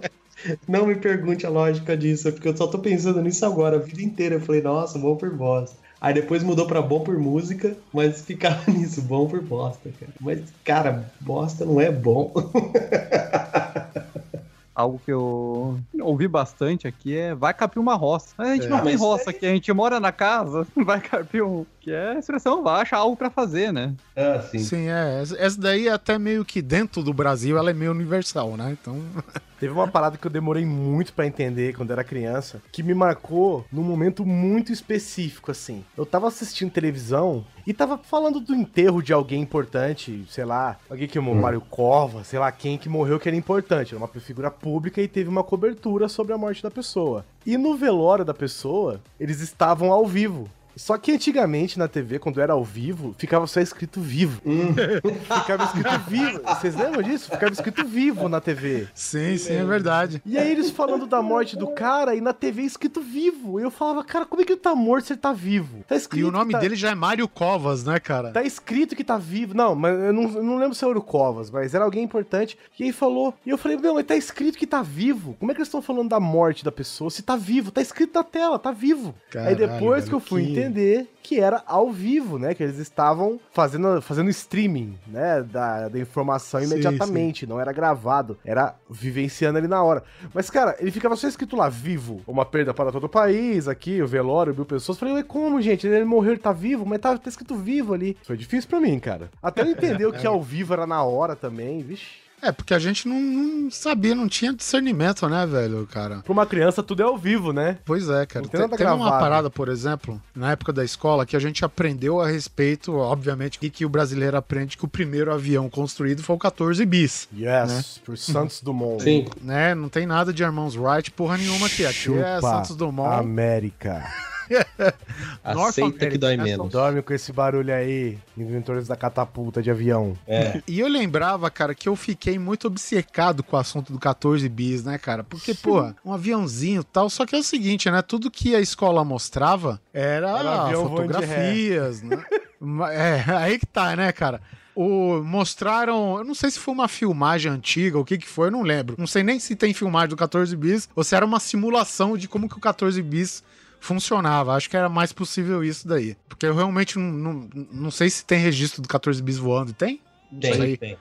não me pergunte a lógica disso, porque eu só tô pensando nisso agora, a vida inteira. Eu falei, nossa, bom por bosta. Aí depois mudou pra bom por música, mas ficava nisso, bom por bosta, cara. Mas, cara, bosta não é bom. Algo que eu ouvi bastante aqui é vai carpir uma roça. A gente É. não tem roça aqui, a gente mora na casa, vai carpir um. Que é a expressão, vai achar algo pra fazer, né? ah, sim. Sim, é. Essa- Essa daí é até meio que dentro do Brasil, ela é meio universal, né? Então. Teve uma parada que eu demorei muito pra entender quando era criança, que me marcou num momento muito específico, assim. Eu tava assistindo televisão e tava falando do enterro de alguém importante, sei lá, alguém que morreu, Mário Cova, sei lá quem que morreu que era importante, era uma figura pública e teve uma cobertura sobre a morte da pessoa. E no velório da pessoa, eles estavam ao vivo. Só que antigamente na TV, quando era ao vivo, ficava só escrito vivo. ficava escrito vivo. Vocês lembram disso? Ficava escrito vivo na TV. Sim, sim, é verdade. E aí eles falando da morte do cara e na TV escrito vivo. E eu falava, cara, como é que ele tá morto se ele tá vivo? Tá E escrito o nome tá, dele já é Mário Covas, né, cara? Tá escrito que tá vivo. Não, mas eu não, eu não lembro se era o Covas, mas era alguém importante. E aí falou. E eu falei, meu, mas tá escrito que tá vivo. Como é que eles estão falando da morte da pessoa? Se tá vivo, tá escrito na tela, tá vivo. Caralho, aí depois velho, que eu fui que- entender que era ao vivo, né? Que eles estavam fazendo, fazendo streaming, né? Da, da informação Sim, imediatamente. Não era gravado, era vivenciando ali na hora. Mas, cara, ele ficava só escrito lá, vivo. Uma perda para todo o país, aqui, o velório, mil pessoas. Falei, como, gente? Ele morreu, ele tá vivo, mas tá, tá escrito vivo ali. Foi difícil pra mim, cara. Até eu entender o que ao vivo era na hora também, vixe. É, porque a gente não, não sabia, não tinha discernimento, né, velho, cara? Pra uma criança tudo é ao vivo, né? Pois é, cara. Tem Tem, uma parada, por exemplo, na época da escola, que a gente aprendeu a respeito, obviamente, e que o brasileiro aprende que o primeiro avião construído foi o 14 bis. Yes, por Santos Dumont. Sim. Né? Não tem nada de Irmãos Wright, porra nenhuma aqui. Aqui é Chupa Santos Dumont. América. Aceita que dói America, menos. Dorme com esse barulho aí, inventores da catapulta de avião. É. E eu lembrava, cara, que eu fiquei muito obcecado com o assunto do 14 bis, né, cara? Porque, pô, um aviãozinho e tal. Só que é o seguinte, né? Tudo que a escola mostrava era, Era fotografias, né? É, aí que tá, né, cara? O, mostraram, eu não sei se foi uma filmagem antiga, o que que foi, eu não lembro. Não sei nem se tem filmagem do 14 bis ou se era uma simulação de como que o 14 bis funcionava. Acho que era mais possível isso daí. Porque eu realmente não, não, não sei se tem registro do 14 bis voando. Tem? Tem, tem.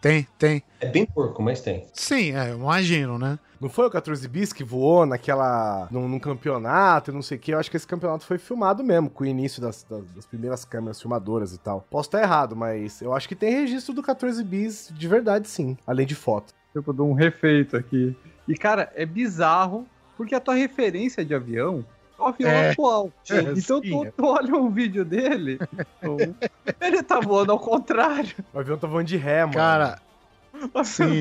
Tem, tem. É bem porco, mas tem. Sim, é, eu imagino, né? Não foi o 14 bis que voou naquela. num, num campeonato e não sei o que. Eu acho que esse campeonato foi filmado mesmo, com o início das, das, das primeiras câmeras filmadoras e tal. Posso estar errado, mas eu acho que tem registro do 14 bis de verdade, sim. Além de foto. Tipo, de um refeito aqui. E, cara, é bizarro, porque a tua referência de avião é o avião É. atual. É, então sim. tu, tu olha um vídeo dele, ele tá voando ao contrário. O avião tá voando de ré, mano. Cara, Sim,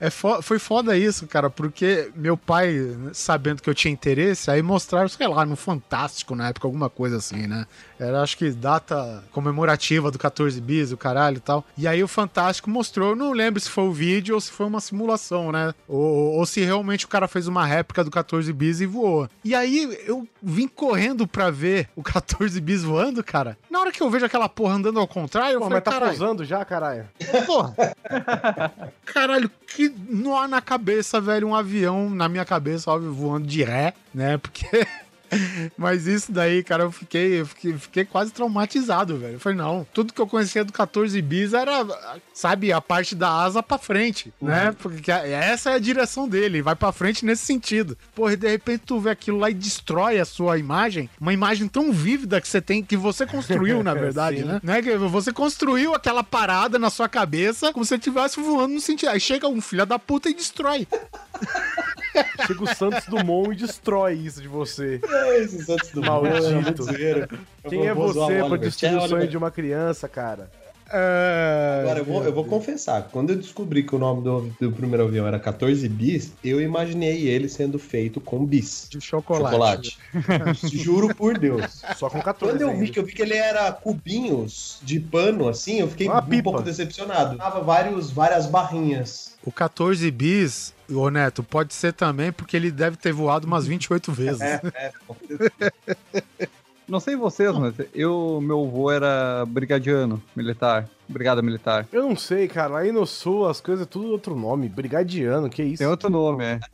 é, é fo- foi foda isso, cara, porque meu pai, sabendo que eu tinha interesse, aí mostraram, sei lá, no Fantástico na época, alguma coisa assim, né? Era acho que data comemorativa do 14 bis, o caralho e tal. E aí o Fantástico mostrou, eu não lembro se foi o vídeo ou se foi uma simulação, né? Ou, ou se realmente o cara fez uma réplica do 14 bis e voou. E aí eu vim correndo pra ver o 14 bis voando, cara. Na hora que eu vejo aquela porra andando ao contrário, eu Pô, falei, mas tá caralho, pousando já, caralho? Porra. Caralho, que nó na cabeça, velho. Um avião na minha cabeça, óbvio, voando de ré, né? Porque. Mas isso daí, cara, eu fiquei, eu fiquei, fiquei quase traumatizado, velho. Eu falei, não, tudo que eu conhecia do 14 bis era, sabe, a parte da asa pra frente, né? Porque a- essa é a direção dele, vai pra frente nesse sentido. Porra, e de repente tu vê aquilo lá e destrói a sua imagem, uma imagem tão vívida que você tem, que você construiu, na verdade, né? né? Que você construiu aquela parada na sua cabeça como se você estivesse voando no sentido. Aí chega um filho da puta e destrói. Chega o Santos Dumont e destrói isso de você. Esse Santos do Maldito. Quem é você pra destruir o sonho sonho de uma criança, cara? Agora, eu vou, eu vou confessar, quando eu descobri que o nome do, do primeiro avião era 14 bis, eu imaginei ele sendo feito com bis. De chocolate. Chocolate. Juro por Deus. Só com 14 Quando eu vi que eu vi que ele era cubinhos de pano, assim, eu fiquei Uma um pipa. pouco decepcionado. Tava vários, várias barrinhas. O 14 bis, ô Neto, pode ser também porque ele deve ter voado umas 28 vezes. É, é. Não sei vocês, mas eu, meu avô era brigadiano militar. Brigada militar. Eu não sei, cara. Aí no sul as coisas é tudo outro nome. Brigadiano, que isso? Tem outro nome, é.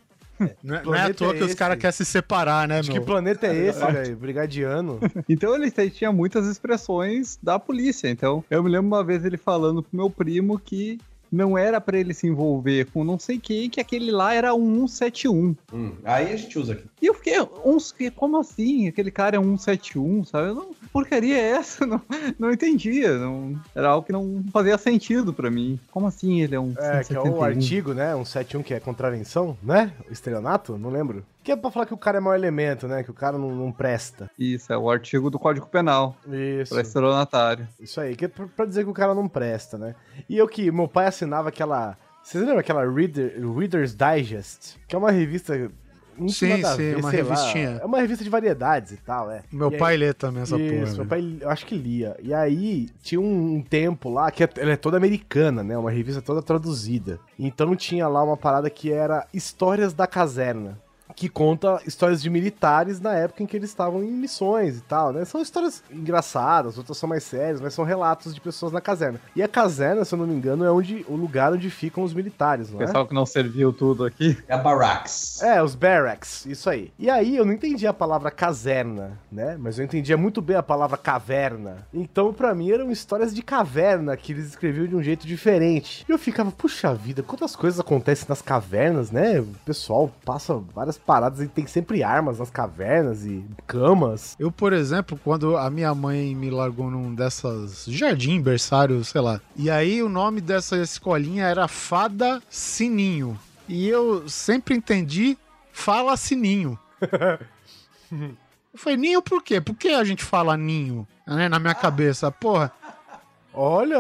Não, é- não é à toa é que os esse? caras querem se separar, né, Acho meu? que planeta é esse, velho? Brigadiano. Então ele tinha muitas expressões da polícia. Então eu me lembro uma vez ele falando pro meu primo que não era pra ele se envolver com não sei quem, que aquele lá era um 171. Hum, aí a gente usa aqui. E eu fiquei, uns, como assim? Aquele cara é 171, sabe? Eu não, que porcaria é essa? Não, não entendia. Não, era algo que não fazia sentido pra mim. Como assim ele é um É, que é o 171? artigo, né? Um 71 que é contravenção, né? O estelionato? Não lembro. Que é pra falar que o cara é mau elemento, né? Que o cara não, não presta. Isso, é o artigo do Código Penal. Isso. Pra estelionatário. Isso aí, que é pra, pra dizer que o cara não presta, né? E eu que, meu pai assinava aquela. Vocês lembram aquela Reader, Reader's Digest? Que é uma revista. Sim, sim, ver, uma sei lá. revistinha. É uma revista de variedades e tal, é. Meu E aí- pai lê também essa Isso, porra. meu velho. pai, eu acho que lia. E aí, tinha um tempo lá, que é- ela é toda americana, né? Uma revista toda traduzida. Então tinha lá uma parada que era Histórias da Caserna. Que conta histórias de militares na época em que eles estavam em missões e tal, né? São histórias engraçadas, outras são mais sérias, mas são relatos de pessoas na caserna. E a caserna, se eu não me engano, é onde o lugar onde ficam os militares, não é? Pessoal que não serviu tudo aqui. É a Barracks. É, os barracks, isso aí. E aí eu não entendi a palavra caserna, né? Mas eu entendia muito bem a palavra caverna. Então, pra mim, eram histórias de caverna que eles escreviam de um jeito diferente. E eu ficava, puxa vida, quantas coisas acontecem nas cavernas, né? O pessoal passa várias paradas e tem sempre armas nas cavernas e camas. Eu, por exemplo, quando a minha mãe me largou num dessas jardim, berçário, sei lá. E aí o nome dessa escolinha era Fada Sininho. E eu sempre entendi Fala Sininho. Eu falei, ninho por quê? Por que a gente fala ninho? Né, na minha cabeça, porra. Olha,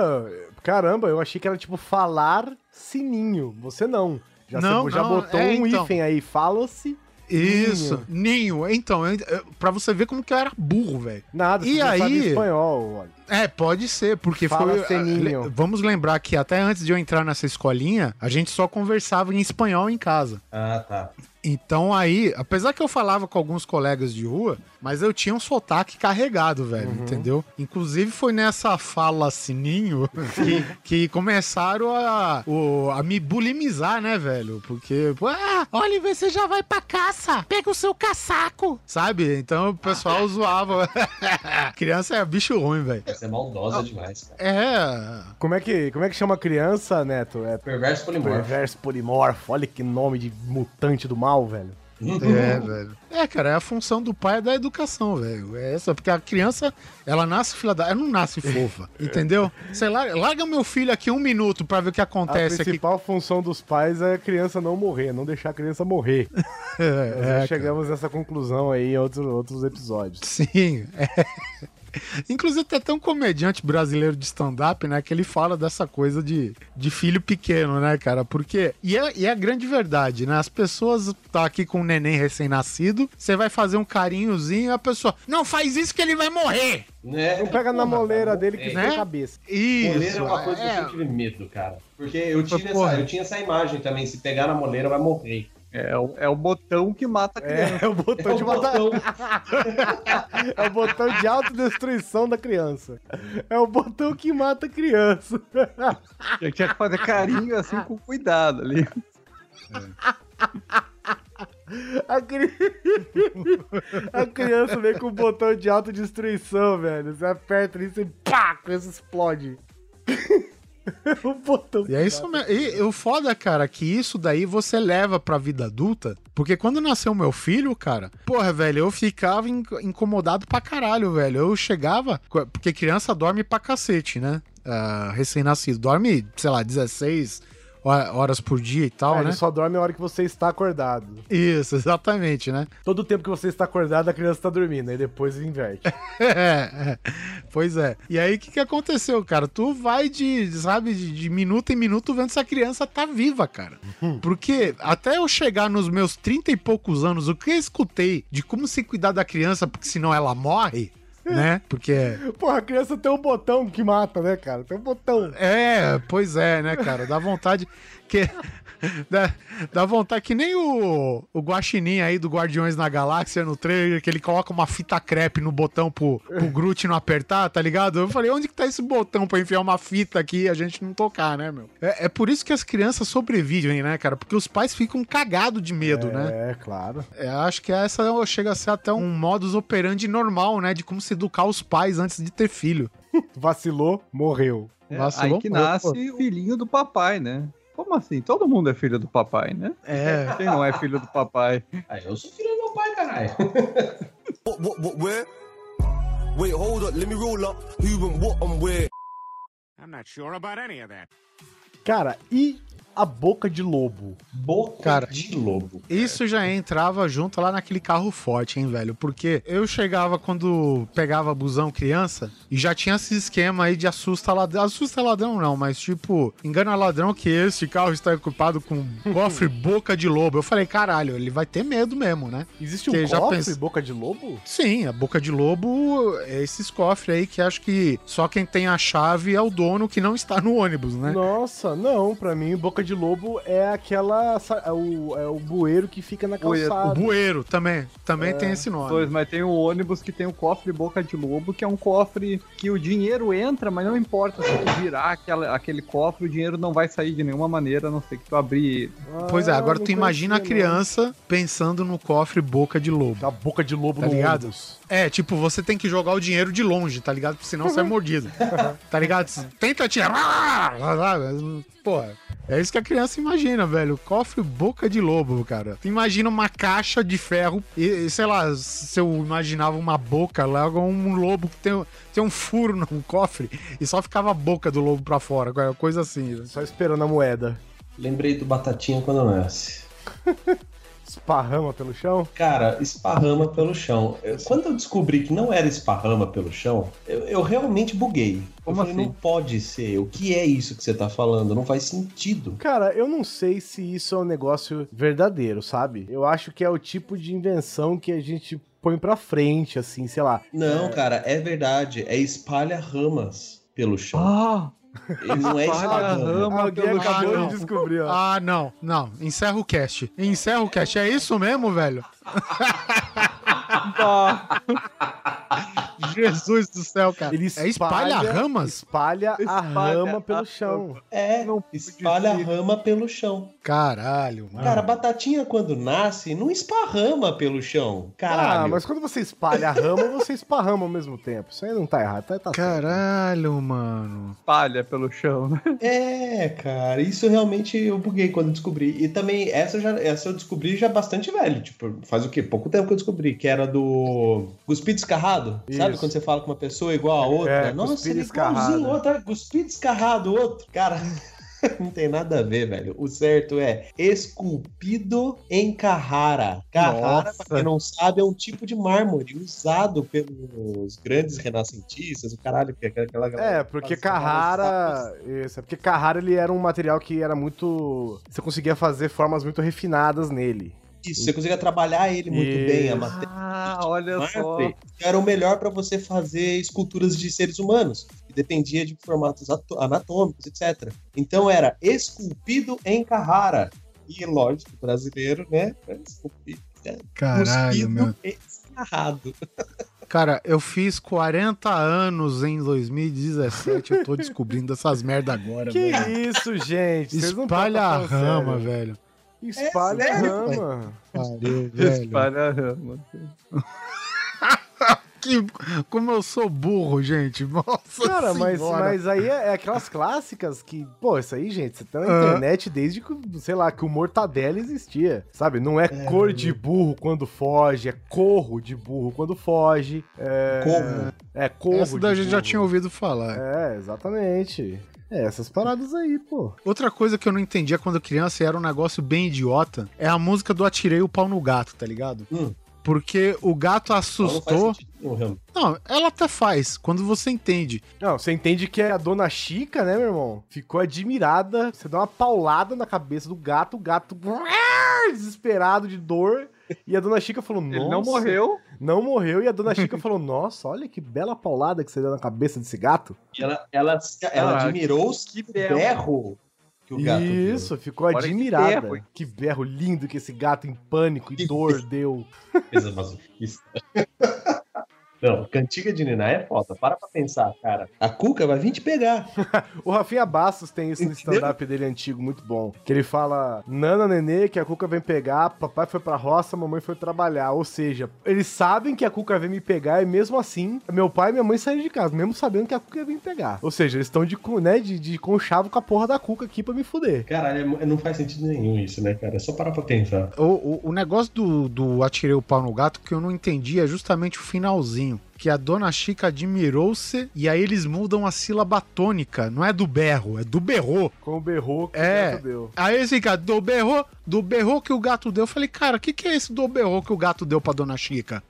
caramba, eu achei que era tipo falar sininho. Você não. Já, Não, você já não, botou é, um então. hífen aí, fala-se. Isso, ninho. Então, eu, eu, pra você ver como que eu era burro, velho. Nada, E aí- espanhol, olha. É, pode ser, porque Fala, foi. Seninho. le- Vamos lembrar que até antes de eu entrar nessa escolinha, a gente só conversava em espanhol em casa. Ah, tá. Então aí, apesar que eu falava com alguns colegas de rua, mas eu tinha um sotaque carregado, velho, Uhum. entendeu? Inclusive foi nessa fala sininho que, que começaram a, o- a me bulimizar, né, velho? Porque, pô, ah, Oliver, você já vai pra caça, pega o seu caçaco, sabe? Então o pessoal zoava. Criança é bicho ruim, velho. Essa é maldosa demais, cara. É. Como é que, como é que chama criança, Neto? É Perverso polimorfo. perverso polimorfo. Olha que nome de mutante do mal, velho. É, velho. É, cara, é a função do pai é da educação, velho. É essa, porque a criança, ela nasce filha da. Ela não nasce fofa, entendeu? Sei lá, larga meu filho aqui um minuto pra ver o que A acontece aqui. principal função dos pais é a criança não morrer, não deixar a criança morrer. É, já é, chegamos nessa conclusão aí em outros, outros episódios. Sim, é. Inclusive, tem até um comediante brasileiro de stand-up, né? Que ele fala dessa coisa de, de filho pequeno, né, cara? Porque. E é, e é a grande verdade, né? As pessoas tá aqui com um neném recém-nascido, você vai fazer um carinhozinho e a pessoa. Não faz isso que ele vai morrer! Né? Não pega na moleira dele que é. tem cabeça. Isso. Moleira é uma coisa que é. eu sempre tive medo, cara. Porque eu, tive essa, eu tinha essa imagem também, se pegar na moleira vai morrer. É, o- é o botão que mata a criança. É, é o botão É de o matar. botão. É o botão de autodestruição da criança. É o botão que mata a criança. Eu tinha que fazer carinho assim com cuidado ali. A, cri... a criança vem com o botão de autodestruição, velho. Você aperta ali e pá, a criança explode. o botão. E é isso mesmo. E o foda, cara, é que isso daí você leva pra vida adulta. Porque quando nasceu meu filho, cara, porra, velho, eu ficava in- incomodado pra caralho, velho. Eu chegava. Porque criança dorme pra cacete, né? Ah, Recém-nascido. Dorme, sei lá, 16 ho- horas por dia e tal, É, né? Ele só dorme a hora que você está acordado. Isso, exatamente, né? Todo tempo que você está acordado, a criança está dormindo. Aí depois inverte. É, é. pois é. E aí, o que, que aconteceu, cara? Tu vai de, sabe, de, de minuto em minuto vendo se a criança tá viva, cara. Porque até eu chegar nos meus 30 e poucos anos, o que eu escutei de como se cuidar da criança, porque senão ela morre, né? Porque. Porra, a criança tem um botão que mata, né, cara? Tem um botão. É, pois é, né, cara? Dá vontade que. Dá, dá vontade que nem o, o Guaxinim aí do Guardiões na Galáxia no trailer, que ele coloca uma fita crepe no botão pro, pro Groot não apertar, tá ligado? Eu falei, onde que tá esse botão pra enfiar uma fita aqui e a gente não tocar, né, meu? É, é por isso que as crianças sobrevivem, né, cara? Porque os pais ficam cagados de medo, né? É, claro. É, acho que essa chega a ser até um modus operandi normal, né? De como se educar os pais antes de ter filho. Vacilou, morreu. É, Vacilou, aí que morreu, nasce pô. o filhinho do papai, né? Como assim? Todo mundo é filho do papai, né? É. Quem não é filho do papai? Ah, eu sou filho do meu pai, caralho. What, what, what, where? Wait, hold up, let me roll up. Who and what and where? I'm not sure about any of that. Cara, e a boca de lobo? Boca Cara, de lobo. Isso já entrava junto lá naquele carro forte, hein, velho? Porque eu chegava quando pegava busão criança e já tinha esse esquema aí de assusta ladrão. Assusta ladrão não, mas tipo, engana ladrão que esse carro está equipado com cofre boca de lobo. Eu falei, caralho, ele vai ter medo mesmo, né? Existe um cofre pensa- boca de lobo? Sim, a boca de lobo é esses cofres aí que acho que só quem tem a chave é o dono que não está no ônibus, né? Nossa, não, pra mim, boca de lobo é aquela. É o, é o bueiro que fica na Bueiro. O calçada. bueiro também, também tem esse nome. Pois, mas tem o ônibus que tem o cofre boca de lobo, que é um cofre que o dinheiro entra, mas não importa se tu virar aquela, aquele cofre, o dinheiro não vai sair de nenhuma maneira, a não ser que tu abrir ele. Pois é, Ah, agora tu imagina a não. criança pensando no cofre boca de lobo. A boca de lobo Tá no ligado? ônibus. É, tipo, você tem que jogar o dinheiro de longe, tá ligado? Porque senão você é mordido. tá ligado? Tenta tirar. Porra. É isso que a criança imagina, velho. Cofre boca de lobo, cara. Tu imagina uma caixa de ferro e, e, sei lá, se eu imaginava uma boca lá, um lobo que tem, tem um furo no cofre e só ficava a boca do lobo pra fora, coisa assim. Só esperando a moeda. Lembrei do Batatinha quando nasce. Esparrama pelo chão? Cara, esparrama pelo chão. Eu- Quando eu descobri que não era esparrama pelo chão, eu, eu realmente buguei. Como eu falei, assim? não pode ser. O que é isso que você tá falando? Não faz sentido. Cara, eu não sei se isso é um negócio verdadeiro, sabe? Eu acho que é o tipo de invenção que a gente põe pra frente, assim, sei lá. Não, cara, é verdade. É espalha ramas pelo chão. Ah! Ele não é esparrama. rama Alguém acabou de descobrir, ó. Ah, não, não. Encerra o cast. Encerra o cast. É isso mesmo, velho? Ah, Jesus do céu, cara. Ele é espalha ramas? Espalha, a Espalha rama pelo a chão. É, Não espalha pode ser. rama pelo chão. Caralho, mano. Cara, a batatinha quando nasce, não esparrama pelo chão. Caralho. Ah, mas quando você espalha a rama, você esparrama ao mesmo tempo. Isso aí não tá errado, tá, tá certo. Caralho, mano. espalha pelo chão, né? É, cara, isso realmente eu buguei quando descobri. E também, essa, eu já, essa eu descobri já bastante velho. Tipo, faz o quê? Pouco tempo que eu descobri, que era do cuspido escarrado. Sabe Isso. quando você fala com uma pessoa igual a outra? É, Nossa, ele é igualzinho escarrado. outra, cuspido escarrado, outro. Cara, Não tem nada a ver, velho. O certo é esculpido em Carrara. Carrara, pra quem não sabe, é um tipo de mármore usado pelos grandes renascentistas, o caralho, que é aquela É, porque Carrara. Isso, é porque Carrara ele era um material que era muito. Você conseguia fazer formas muito refinadas nele. Isso, você conseguia trabalhar ele muito bem, a matéria. Ah, olha só. mármore era o melhor para você fazer esculturas de seres humanos. E dependia de formatos ato- anatômicos, etc. Então era esculpido em Carrara. E lógico, brasileiro, né? Esculpido. é, Caralho, meu. e escarrado. Cara, eu fiz 40 anos em 2017. Eu tô descobrindo essas merda agora, Que velho. isso, gente? Espalha a rama, sério. velho. Espalha É a rama. Velho. Espalha a rama. Que, como eu sou burro, gente. Nossa Cara, mas, mas aí é, é aquelas clássicas que, pô, isso aí, gente, você tá na internet desde que, sei lá, que o Mortadela existia, sabe? Não é, cor de burro quando foge, é corro de burro quando foge. É, Corro. É corro Essa da de gente já tinha ouvido falar. É, exatamente. É, essas paradas aí, pô. Outra coisa que eu não entendia quando criança e era um negócio bem idiota é a música do Atirei o Pau no Gato, tá ligado? Hum. Porque o gato não assustou. realmente. Não, ela até faz, quando você entende. Não, você entende que a dona Chica, né, meu irmão? Ficou admirada. Você dá uma paulada na cabeça do gato, o gato desesperado de dor. E a dona Chica falou: Nossa. Ele não morreu. Não morreu. E a dona Chica falou: Nossa, olha que bela paulada que você deu na cabeça desse gato. E ela, ela, ela Ah, admirou os que que berro. berro que o gato deu. Isso, ficou Olha que admirada. berro, hein? que berro lindo que esse gato em pânico e Que dor deu. Coisa masoquista. Não, cantiga de Niná é foda. Para pra pensar, cara. A Cuca vai vir te pegar. O Rafinha Bastos tem isso no Entendeu? stand-up dele antigo, muito bom. Que ele fala: Nana, nenê, que a Cuca vem pegar, papai foi pra roça, mamãe foi trabalhar. Ou seja, eles sabem que a Cuca vem me pegar e mesmo assim, meu pai e minha mãe saíram de casa, mesmo sabendo que a Cuca ia vir me pegar. Ou seja, eles estão de, né, de, de conchavo com a porra da Cuca aqui pra me fuder. Caralho, é- não faz sentido nenhum isso, né, cara? É só parar pra pensar. O, o, o negócio do, do Atirei o Pau no Gato que eu não entendi é justamente o finalzinho. Que a dona Chica admirou-se e aí eles mudam a sílaba tônica. Não é do berro, é do berrou. Com o berrou que É. o gato deu. Aí eles ficam, do berrou, do berrou que o gato deu. Eu falei, cara, o que, que é esse do berrou que o gato deu pra dona Chica?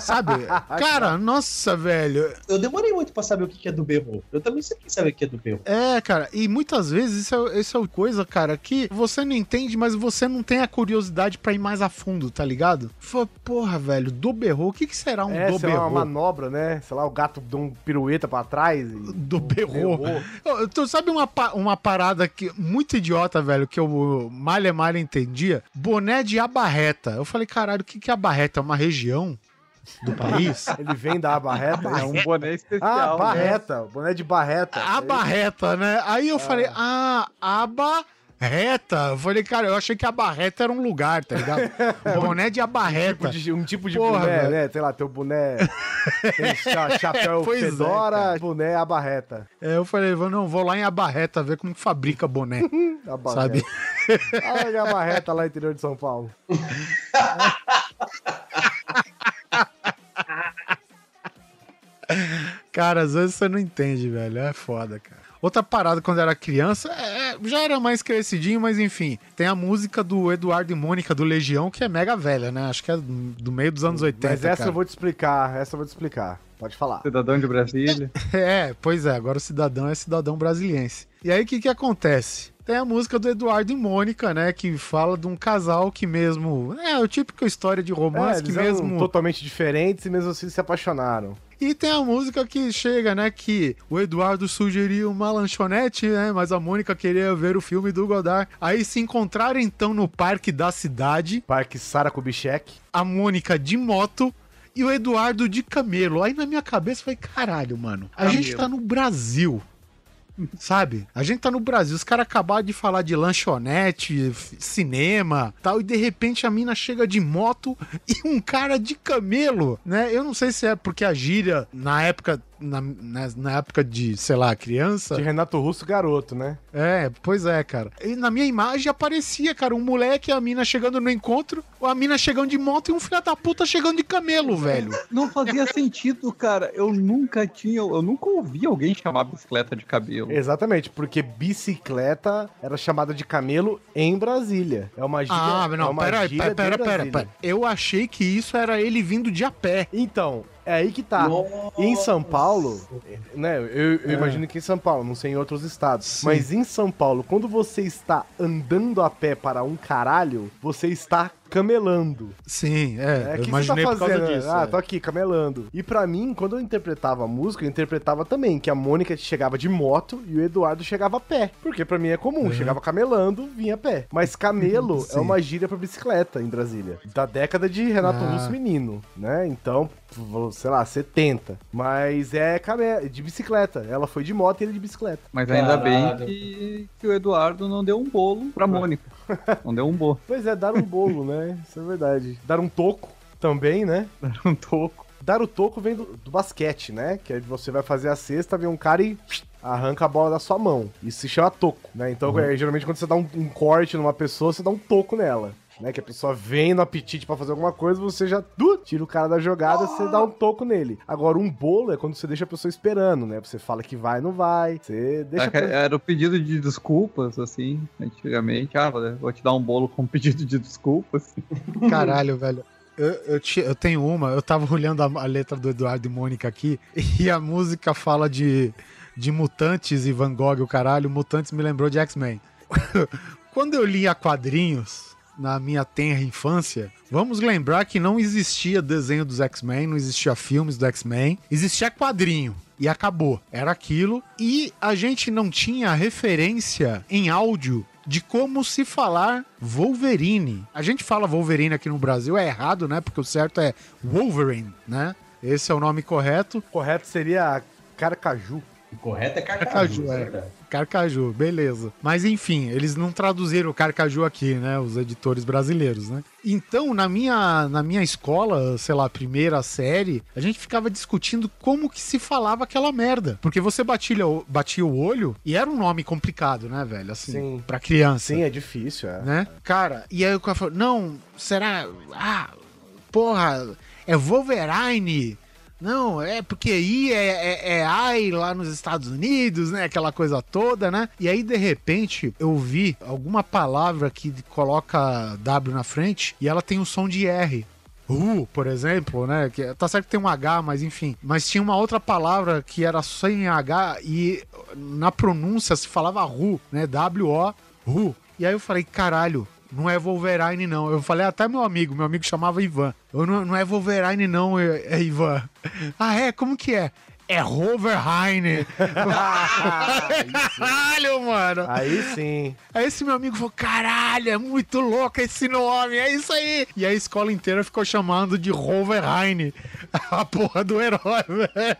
Sabe? Cara, nossa, velho. Eu demorei muito pra saber o que é do berro. Eu também sempre quis saber o que é do berro. É, cara, e muitas vezes isso é, isso é coisa, cara, que você não entende, mas você não tem a curiosidade pra ir mais a fundo, tá ligado? Fala, porra, velho, do berrou, o que, que será um É, do sei lá, berrou? uma manobra, né? Sei lá, o gato deu um pirueta pra trás. E... Do. Ô, Tu sabe uma, uma parada que muito idiota, velho, que eu malha malha entendia? Boné de abarreta. Eu falei, caralho, o que, que é abarreta? É uma região do país? Ele vem da abarreta. É um boné Ah, especial. né? barreta. Boné de barreta. Abarreta, né? Aí eu falei, ah, abarreta. Eu falei, cara, eu achei que abarreta era um lugar, tá ligado? Boné de abarreta. tipo de- um tipo de Porra, boné, velho. né? Sei lá, teu boné tem chapéu Pois é, fedora, cara. boné abarreta. É, eu falei, vou- não, vou lá em abarreta ver como que fabrica boné. abarreta. Sabe? Olha a abarreta lá no interior de São Paulo. Cara, às vezes você não entende, velho. É foda, cara. Outra parada quando eu era criança, é, é, já era mais crescidinho, mas enfim. Tem a música do Eduardo e Mônica do Legião, que é mega velha, né? Acho que é do meio dos anos 80. Mas essa cara. eu vou te explicar, essa eu vou te explicar. Pode falar. Cidadão de Brasília. É, pois é, agora o cidadão é cidadão brasiliense. E aí o que que acontece? Tem a música do Eduardo e Mônica, né? Que fala de um casal que mesmo. É, o típico história de É, romance que eles eram mesmo. totalmente diferentes e mesmo assim se apaixonaram. E tem a música que chega, né? Que o Eduardo sugeriu uma lanchonete, né? Mas a Mônica queria ver o filme do Godard. Aí se encontraram então no parque da cidade, Parque Sara Kubitschek. a Mônica de moto e o Eduardo de camelo. Aí na minha cabeça foi caralho, mano. A Camelo. gente tá no Brasil. Sabe? A gente tá no Brasil, os caras acabaram de falar de lanchonete, cinema, tal, e de repente a mina chega de moto e um cara de camelo, né? Eu não sei se é porque a gíria na época na, na, na época de, sei lá, criança. De Renato Russo garoto, né? É, pois é, cara. E na minha imagem aparecia, cara, um moleque e a mina chegando no encontro, a mina chegando de moto e um filho da puta chegando de camelo, velho. Não fazia sentido, cara. Eu nunca tinha, eu nunca ouvi alguém chamar bicicleta de cabelo. Exatamente, porque bicicleta era chamada de camelo em Brasília. É uma gíria. Ah, é não, uma pera, gíria pera, pera, pera, pera. Eu achei que isso era ele vindo de a pé. Então, é aí que tá. Em São Paulo, né? Eu, eu imagino que em São Paulo, não sei em outros estados. Sim. Mas em São Paulo, quando você está andando a pé para um caralho, você está camelando. Sim, é. É, eu que imaginei você tá por causa fazendo? disso. Ah, é. tô aqui, camelando. E pra mim, quando eu interpretava a música, eu interpretava também que a Mônica chegava de moto e o Eduardo chegava a pé. Porque pra mim é comum, chegava camelando, vinha a pé. Mas camelo é uma gíria pra bicicleta em Brasília. Da década de Renato Ah. Russo Menino, né? Então, sei lá, 70. Mas é camelo, de bicicleta. Ela foi de moto e ele de bicicleta. Mas ainda Caralho. bem que, que o Eduardo não deu um bolo pra Mônica. Não deu um bolo. Pois é, dar um bolo, né? Isso é verdade. Dar um toco também, né? Um toco. Dar o toco vem do, do basquete, né? Que aí você vai fazer a cesta, vem um cara e arranca a bola da sua mão. Isso se chama toco, né? Então, é, geralmente, quando você dá um, um corte numa pessoa, você dá um toco nela. Né, que a pessoa vem no apetite pra fazer alguma coisa, você já du, tira o cara da jogada, você dá um toco nele. Agora, um bolo é quando você deixa a pessoa esperando, né? Você fala que vai, não vai. Você deixa. a pe- Era o pedido de desculpas, assim, antigamente. Ah, vou te dar um bolo com pedido de desculpas. Caralho, velho. Eu, eu, ti- eu tenho uma, eu tava olhando a, a letra do Eduardo e Mônica aqui, e a música fala de, de mutantes e Van Gogh, o caralho. Mutantes me lembrou de X-Men. Quando eu lia quadrinhos na minha tenra infância, vamos lembrar que não existia desenho dos X-Men, não existia filmes do X-Men, existia quadrinho. E acabou. Era aquilo. E a gente não tinha referência em áudio de como se falar Wolverine. A gente fala Wolverine aqui no Brasil, é errado, né? Porque o certo é Wolverine, né? Esse é o nome correto. Correto seria carcaju. O correto é Carcaju, carcaju, é. Carcaju, beleza. Mas enfim, eles não traduziram o Carcaju aqui, né? Os editores brasileiros, né? Então, na minha, na minha escola, sei lá, primeira série, a gente ficava discutindo como que se falava aquela merda. Porque você batia, o- batia o olho e era um nome complicado, né, velho? Assim, Sim. pra criança. Sim, é difícil, é. né? Cara, e aí o cara falou, não, será, ah, porra, é Wolverine. Não, é porque I é, é, é lá nos Estados Unidos, né? Aquela coisa toda, né? E aí, de repente, eu vi alguma palavra que coloca W na frente e ela tem o som de R. Ru, por exemplo, né? Que, tá certo que tem um H, mas enfim. Mas tinha uma outra palavra que era sem H e na pronúncia se falava Ru, né? W-O, Ru. E aí eu falei, caralho, não é Wolverine não. Eu falei até meu amigo, meu amigo chamava Ivan. Eu, não, não é Wolverine não, é, é Ivan. Ah, é? Como que é? É Wolverine. Caralho, mano. Aí sim. Aí esse meu amigo falou: caralho, é muito louco esse nome, é isso aí. E a escola inteira ficou chamando de Wolverine, a porra do herói, velho.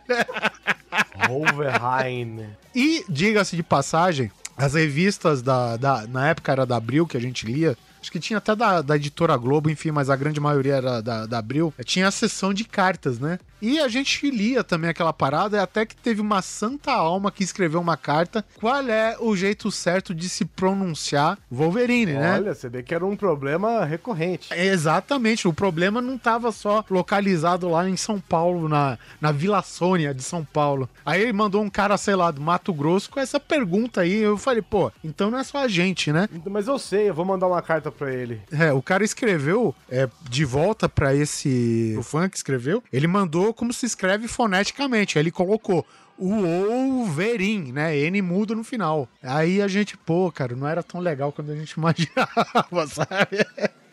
Wolverine. E, diga-se de passagem, as revistas da, da- Na época era da Abril que a gente lia. Acho que tinha até da, da editora Globo, enfim, mas a grande maioria era da, da Abril. Tinha a sessão de cartas, né? E a gente lia também aquela parada, e até que teve uma santa alma que escreveu uma carta. Qual é o jeito certo de se pronunciar Wolverine, né? Olha, você vê que era um problema recorrente. É, Exatamente, o problema não estava só localizado lá em São Paulo, na, na Vila Sônia de São Paulo. Aí ele mandou um cara, sei lá, do Mato Grosso com essa pergunta aí. Eu falei, pô, então não é só a gente, né? Mas eu sei, eu vou mandar uma carta pra ele. É, o cara escreveu é, de volta pra esse. O fã que escreveu, ele mandou como se escreve foneticamente. Aí ele colocou o Wolverine, né? N mudo no final. Aí a gente, pô, cara, não era tão legal quando a gente imaginava, sabe?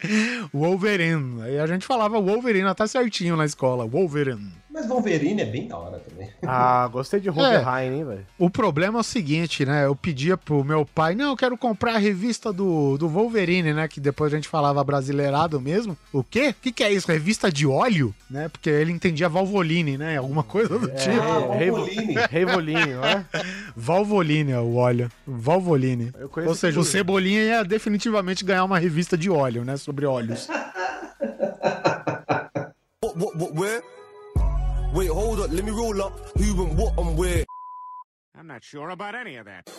Wolverine. Aí a gente falava Wolverine até certinho na escola. Wolverine. Mas Wolverine é bem da hora também. Ah, gostei de Wolverine, hein, velho. O problema é o seguinte, né? Eu pedia pro meu pai, não, eu quero comprar a revista do, do Wolverine, né? Que depois a gente falava brasileirado mesmo. O quê? O que, que é isso? Revista de óleo? Né? Porque ele entendia Valvoline, né? Alguma coisa do tipo. Ah, Rei- Wolverine. Reivolinho, né? Valvoline é o óleo. Valvoline. Ou seja, o Cebolinha ia definitivamente ganhar uma revista de óleo, né? Sobre óleos. What, what, what, where? Wait, hold up, let me roll up. Who and what and where? I'm not sure about any of that.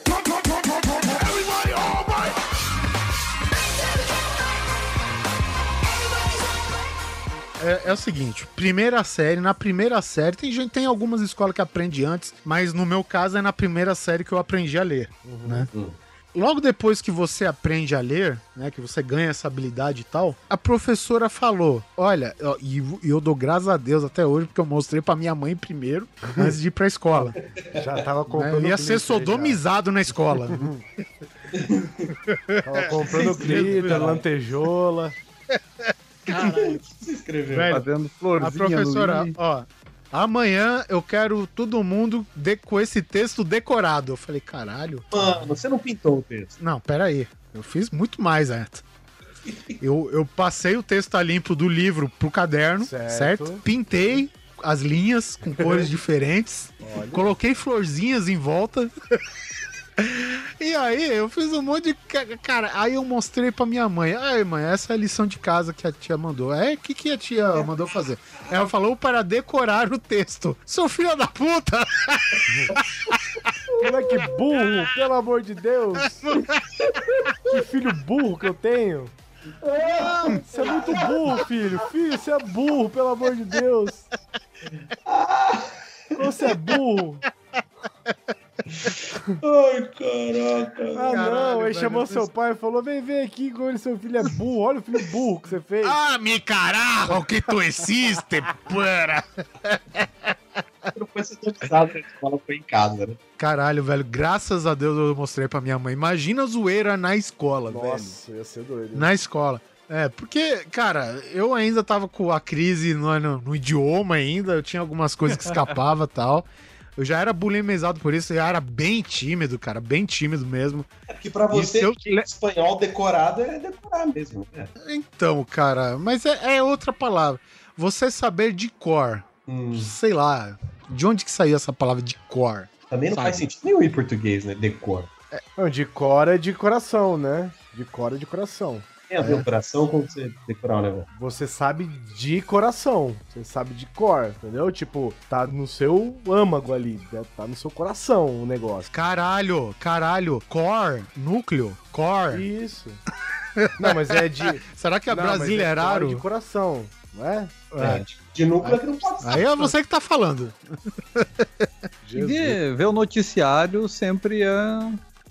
É, é o seguinte, primeira série, na primeira série, tem gente, tem algumas escolas que aprende antes, mas no meu caso é na primeira série que eu aprendi a ler, né? Logo depois que você aprende a ler, né, que você ganha essa habilidade e tal, a professora falou: Olha, e e eu dou graças a Deus até hoje, porque eu mostrei pra minha mãe primeiro, antes de ir pra escola. Já tava Né? comprando. Eu ia ser glitter já. sodomizado na escola. Tava comprando glitter, lantejola. Se inscreveu. Velho, Fazendo A florzinha professora, no i. ó, amanhã eu quero todo mundo de- com esse texto decorado. Eu falei, caralho. Mano, você não pintou o texto. Não, pera aí. Eu fiz muito mais, Neto. Eu, eu passei o texto a limpo do livro pro caderno, Certo. certo? Pintei as linhas com cores diferentes, coloquei florzinhas em volta. E aí, eu fiz um monte de. ca- Cara, aí eu mostrei pra minha mãe. Ai, mãe, essa é a lição de casa que a tia mandou. É, o que, que a tia mandou fazer? Ela falou para decorar o texto. Seu filho da puta! Moleque burro, pelo amor de Deus. Que filho burro que eu tenho. Você é muito burro, filho. Filho, você é burro, pelo amor de Deus. Você é burro. Ai, caraca. Ah, Caralho, não. Aí chamou eu seu pai e falou: vem ver aqui como ele, seu filho é burro. Olha o filho burro que você fez. Ah, mi carajo, que tu existe, pera! Não foi sodomizado na escola, foi em casa, né? Caralho, velho, graças a Deus eu mostrei pra minha mãe. Imagina a zoeira na escola, velho. Nossa, ia ser doido. Na escola. É, porque, cara, eu ainda tava com a crise no, no, no idioma ainda, eu tinha algumas coisas que escapava e tal. Eu já era bulimizado por isso, eu já era bem tímido, cara, bem tímido mesmo. É porque pra você, eu- é espanhol decorado é decorar mesmo, né? Então, cara, mas é, é outra palavra. Você saber de cor, Hum, sei lá, de onde que saiu essa palavra de cor? também não Sabe. faz sentido nenhum em português, né? Decor. Não, de cor é de coração, né? De cor é de coração. Tem a ver o coração com você decorar o negócio. Você sabe de coração. Você sabe de cor, entendeu? Tipo, tá no seu âmago ali. né? Tá no seu coração o negócio. Caralho, caralho, core, núcleo, core. Isso. Não, mas é de. Será que é Não, brasileirado? core de coração, não é? É, de- de núcleo é que não pode ser. Aí é você que tá falando. E ver, ver o noticiário sempre é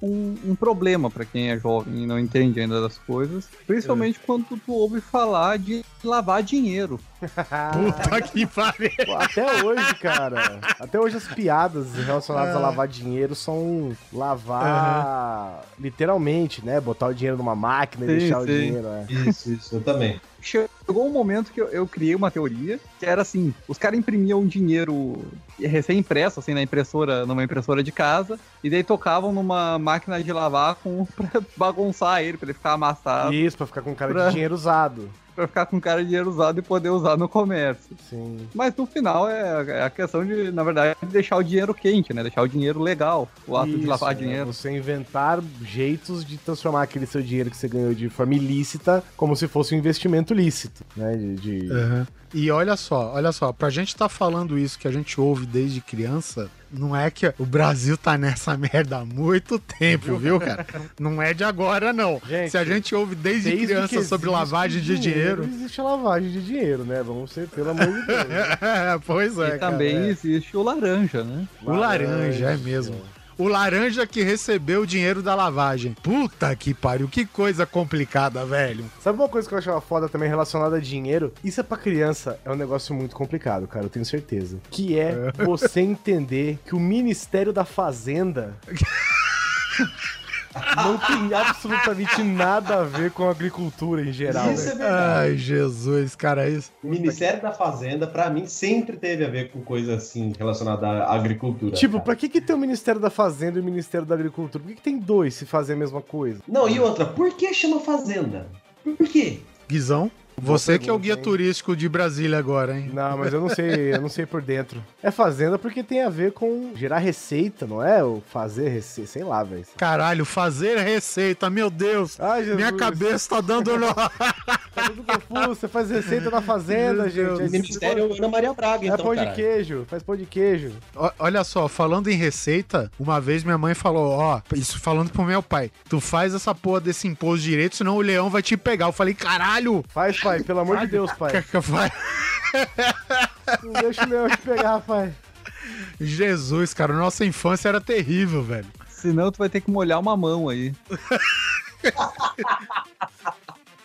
um, um problema pra quem é jovem e não entende ainda das coisas. Principalmente quando tu ouve falar de lavar dinheiro. Puta que pariu. Até hoje, cara. Até hoje as piadas relacionadas a lavar dinheiro são lavar literalmente, né? Botar o dinheiro numa máquina e Sim, deixar o sim. dinheiro. É. Isso, isso, eu também. Chegou um momento que eu, eu criei uma teoria que era assim: os caras imprimiam dinheiro recém-impresso, assim, na impressora, numa impressora de casa, e daí tocavam numa máquina de lavar com, pra bagunçar ele, pra ele ficar amassado, Isso, pra ficar com cara Pra- de dinheiro usado. Pra ficar com cara de dinheiro usado e poder usar no comércio. Sim. Mas no final é, é a questão de, na verdade, de deixar o dinheiro quente, né? Deixar o dinheiro legal, o ato de Isso, lavar né? dinheiro. Você inventar jeitos de transformar aquele seu dinheiro que você ganhou de forma ilícita como se fosse um investimento lícito, né? De, de- E olha só, olha só, pra gente tá falando isso que a gente ouve desde criança, não é que o Brasil tá nessa merda há muito tempo, viu, cara? Não é de agora, não. Gente, Se a gente ouve desde, Desde criança sobre existe lavagem de dinheiro. Existe a lavagem de dinheiro, né? Vamos ser, pelo amor de Deus. pois é, e cara. também é. existe o laranja, né? O laranja, é mesmo. O laranja que recebeu o dinheiro da lavagem. Puta que pariu, que coisa complicada, velho. Sabe uma coisa que eu achava foda também relacionada a dinheiro? Isso é pra criança, é um negócio muito complicado, cara, eu tenho certeza. Que é você entender que o Ministério da Fazenda não tem absolutamente nada a ver com a agricultura em geral. Isso é né? verdade. Ai, Jesus, cara, isso. O Ministério da Fazenda, pra mim, sempre teve a ver com coisa assim relacionada à agricultura. Tipo, cara. pra que, que tem o Ministério da Fazenda e o Ministério da Agricultura? Por que, que tem dois se fazem a mesma coisa? Não, e outra, por que chama Fazenda? Por quê? Guizão, você que é o guia hein? turístico de Brasília agora, hein? Não, mas eu não sei, eu não sei por dentro. É fazenda porque tem a ver com gerar receita, não é? Ou fazer receita, sei lá, velho. Caralho, fazer receita, meu Deus. Ai, Jesus. Minha cabeça tá dando nó. tudo confuso. Você faz receita na fazenda, Meu gente. O ministério é Ana Maria Braga, É então, pão de caralho. queijo, faz pão de queijo. Ó, Olha só, falando em receita, uma vez minha mãe falou, ó, isso falando pro meu pai, tu faz essa porra desse imposto direito, senão o leão vai te pegar. Eu falei, caralho! Faz, pai, pelo amor de Deus, pai. faço? Não deixa o leão te pegar, pai. Jesus, cara, nossa infância era terrível, velho. Senão tu vai ter que molhar uma mão aí.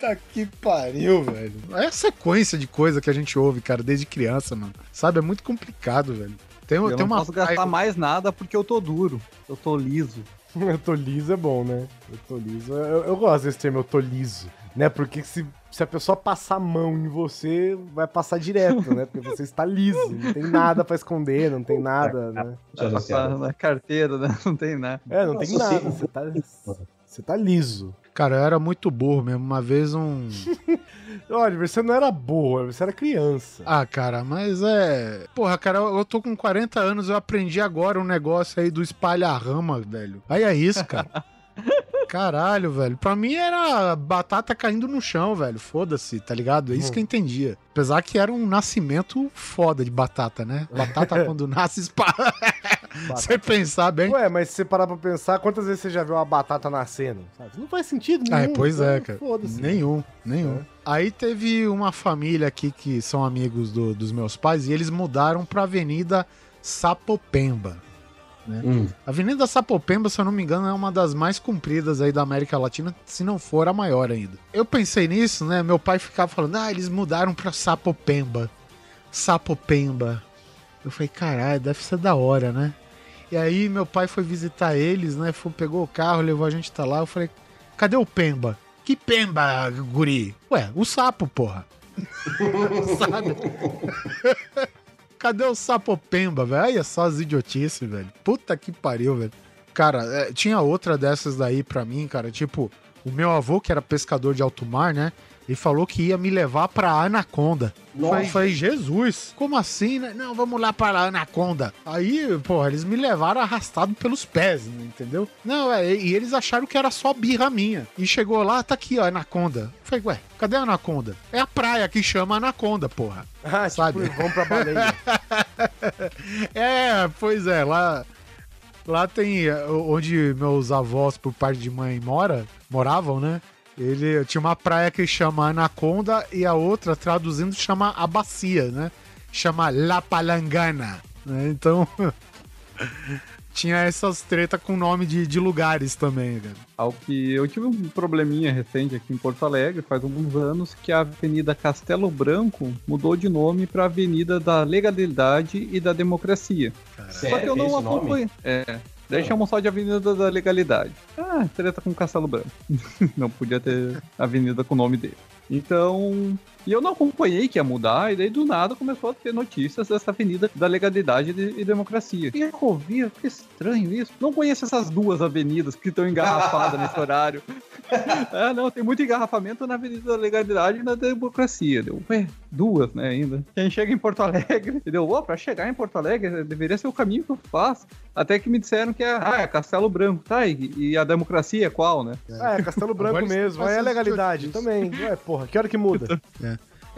Tá que pariu, velho. É a sequência de coisa que a gente ouve, cara, desde criança, mano. Sabe, é muito complicado, velho. Tem, Eu tem não uma posso gastar mais nada porque eu tô duro. Eu tô liso. Eu tô liso é bom, né? Eu tô liso. Eu, eu gosto desse termo, eu tô liso. Né? Porque se, se a pessoa passar a mão em você, vai passar direto, né? Porque você está liso. Não tem nada pra esconder, não tem nada, né? Na carteira, né? Não tem nada. É, não tem Nossa, nada. Você tá, você tá liso. Cara, eu era muito burro mesmo. Uma vez um. Olha, você não era burro, você era criança. Ah, cara, mas é. Porra, cara, eu eu tô com 40 anos, eu aprendi agora um negócio aí do espalha-rama, velho. Aí é isso, cara. Caralho, velho. Pra mim era batata caindo no chão, velho. Foda-se, tá ligado? É isso que eu entendia. Apesar que era um nascimento foda de batata, né? Batata quando nasce espalha. Você pensar bem. Ué, mas se você parar pra pensar, quantas vezes você já viu uma batata nascendo? Sabe? Não faz sentido Ah, nenhum. é, pois é, então cara. Foda-se. Nenhum, nenhum. É. Aí teve uma família aqui que são amigos do- dos meus pais e eles mudaram pra Avenida Sapopemba. Hum. A Avenida Sapopemba, se eu não me engano, é uma das mais compridas aí da América Latina, se não for a maior ainda. Eu pensei nisso, né? Meu pai ficava falando, ah, eles mudaram pra Sapopemba. Sapopemba. Eu falei, caralho, deve ser da hora, né? E aí meu pai foi visitar eles, né? Foi, pegou o carro, levou a gente tá lá. Eu falei, cadê o Pemba? Que Pemba, guri? Ué, o sapo, porra. Sabe? Cadê o sapo Pemba, velho? Aí é só as idiotices, velho. Puta que pariu, velho. Cara, é, tinha outra dessas daí pra mim, cara. Tipo, o meu avô, que era pescador de alto mar, né? Ele falou que ia me levar pra Anaconda. Nossa. Falei, falei, Jesus, como assim, né? Não, vamos lá para Anaconda. Aí, porra, eles me levaram arrastado pelos pés, né, entendeu? Não, é, e eles acharam que era só birra minha. E chegou lá, tá aqui, ó, Anaconda. Falei, ué, cadê a Anaconda? É a praia que chama Anaconda, porra. Ah, Sabe? tipo, vamos pra baleia. É, pois é, lá. Lá tem é, onde meus avós, por parte de mãe, mora, moravam, né? Ele tinha uma praia que chama Anaconda e a outra, traduzindo, chama a Bacia, né? Chama La Palangana. né? Então. tinha essas tretas com nome de, de lugares também, cara. Ao que eu tive um probleminha recente aqui em Porto Alegre, faz alguns anos, que a Avenida Castelo Branco mudou de nome para Avenida da Legalidade e da Democracia. Só que eu não acompanho. É. Daí chamam só de Avenida da Legalidade. Ah, treta com Castelo Branco. não podia ter avenida com o nome dele. Então. E eu não acompanhei que ia mudar, e daí do nada começou a ter notícias dessa avenida da legalidade e democracia. E eu ouvi, que estranho isso. Não conheço essas duas avenidas que estão engarrafadas nesse horário. ah, não, tem muito engarrafamento na avenida da legalidade e na democracia. Deu, ué, duas, né, ainda. Quem chega em Porto Alegre, entendeu? Ô, pra chegar em Porto Alegre, deveria ser o caminho que eu faço. Até que me disseram que é, ah, é Castelo Branco, tá? E, e a democracia é qual, né? Ah, é Castelo Branco mesmo. é essas legalidade também. Ué, porra, que hora que muda? É,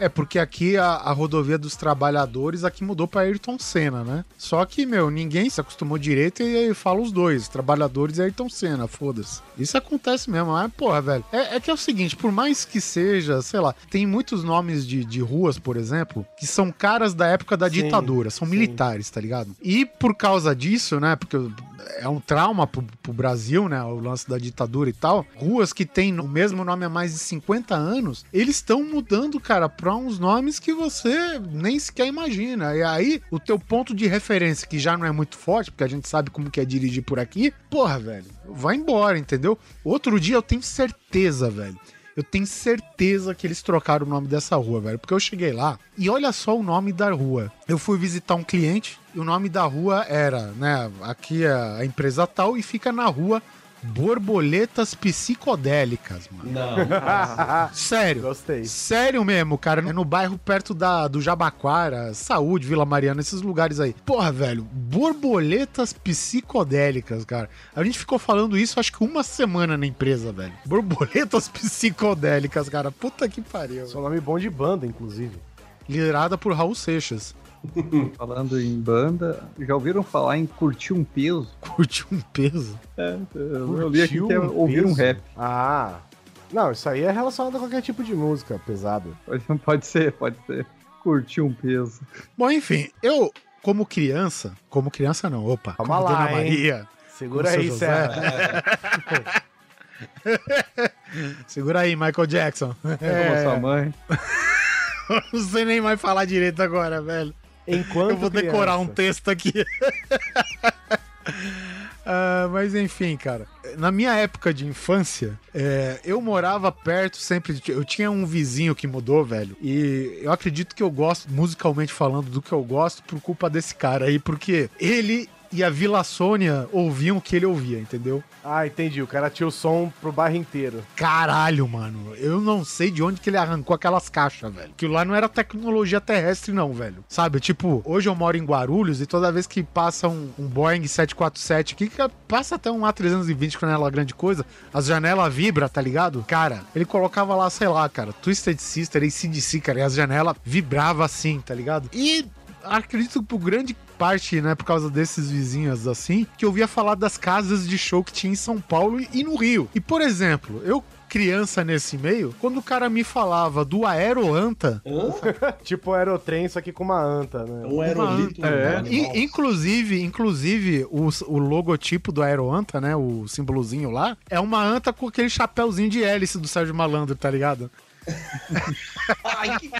porque aqui a, a rodovia dos trabalhadores aqui mudou pra Ayrton Senna, né? Só que, meu, ninguém se acostumou direito e aí fala os dois, trabalhadores e Ayrton Senna, foda-se. Isso acontece mesmo, mas, porra, velho. É, é que é o seguinte, por mais que seja, sei lá, tem muitos nomes de, de ruas, por exemplo, que são caras da época da Sim, ditadura, são sim. militares, tá ligado? E por causa disso, né, porque é um trauma pro, pro Brasil, né, o lance da ditadura e tal, ruas que têm o mesmo nome há mais de 50 anos, eles estão mudando, cara, pra uns nomes que você nem sequer imagina. E aí, o teu ponto de referência, que já não é muito forte, porque a gente sabe como que é dirigir por aqui, porra, velho, vai embora, entendeu? Outro dia eu tenho certeza, velho. Eu tenho certeza que eles trocaram o nome dessa rua, velho. Porque eu cheguei lá e olha só o nome da rua. Eu fui visitar um cliente e o nome da rua era, né? Aqui é a empresa tal e fica na rua Borboletas psicodélicas, mano. Não. Sério. Gostei. Sério mesmo, cara. É no bairro perto da, do Jabaquara, Saúde, Vila Mariana, esses lugares aí. Porra, velho, borboletas psicodélicas, cara. A gente ficou falando isso acho que uma semana na empresa, velho. Borboletas psicodélicas, cara. Puta que pariu. Seu nome bom de banda, inclusive. Liderada por Raul Seixas. Falando em banda, já ouviram falar em curtir um peso? Curte um peso. É, eu, li aqui que é um ouvir um rap. Ah. Não, isso aí é relacionado a qualquer tipo de música pesado. Pode, pode ser, pode ser. Curtir um peso. Bom, enfim, eu, como criança, como criança não, opa, Calma como lá, Dona hein? Maria. Segura Como aí, Serra. Segura aí, Michael Jackson. Como É. sua mãe. Não sei nem mais falar direito agora, velho. Enquanto Eu vou decorar um texto aqui. Ah, mas enfim, cara. Na minha época de infância, é, eu morava perto sempre. de- Eu tinha um vizinho que mudou, velho. E eu acredito que eu gosto, musicalmente falando, do que eu gosto por culpa desse cara aí, porque ele e a Vila Sônia ouviam o que ele ouvia, entendeu? Ah, entendi. O cara tinha o som pro bairro inteiro. Caralho, mano. Eu não sei de onde que ele arrancou aquelas caixas, velho. Aquilo lá não era tecnologia terrestre, não, velho. Sabe? Tipo, hoje eu moro em Guarulhos e toda vez que passa um, um Boeing 747 aqui, que passa até um A320 com janela grande coisa, as janelas vibram, tá ligado? Cara, ele colocava lá, sei lá, cara, Twisted Sister, ACDC, cara, e as janelas vibravam assim, tá ligado? E acredito que por grande parte, né, por causa desses vizinhos assim, que eu ouvia falar das casas de show que tinha em São Paulo e- no Rio. E, por exemplo, eu criança nesse meio, quando o cara me falava do Aeroanta, Tipo aerotrem, só que com uma anta, né? Um aerolito. É. animal. i- inclusive, inclusive o, o logotipo do Aeroanta, né, o símbolozinho lá, é uma anta com aquele chapéuzinho de hélice do Sérgio Malandro, tá ligado? Ai, que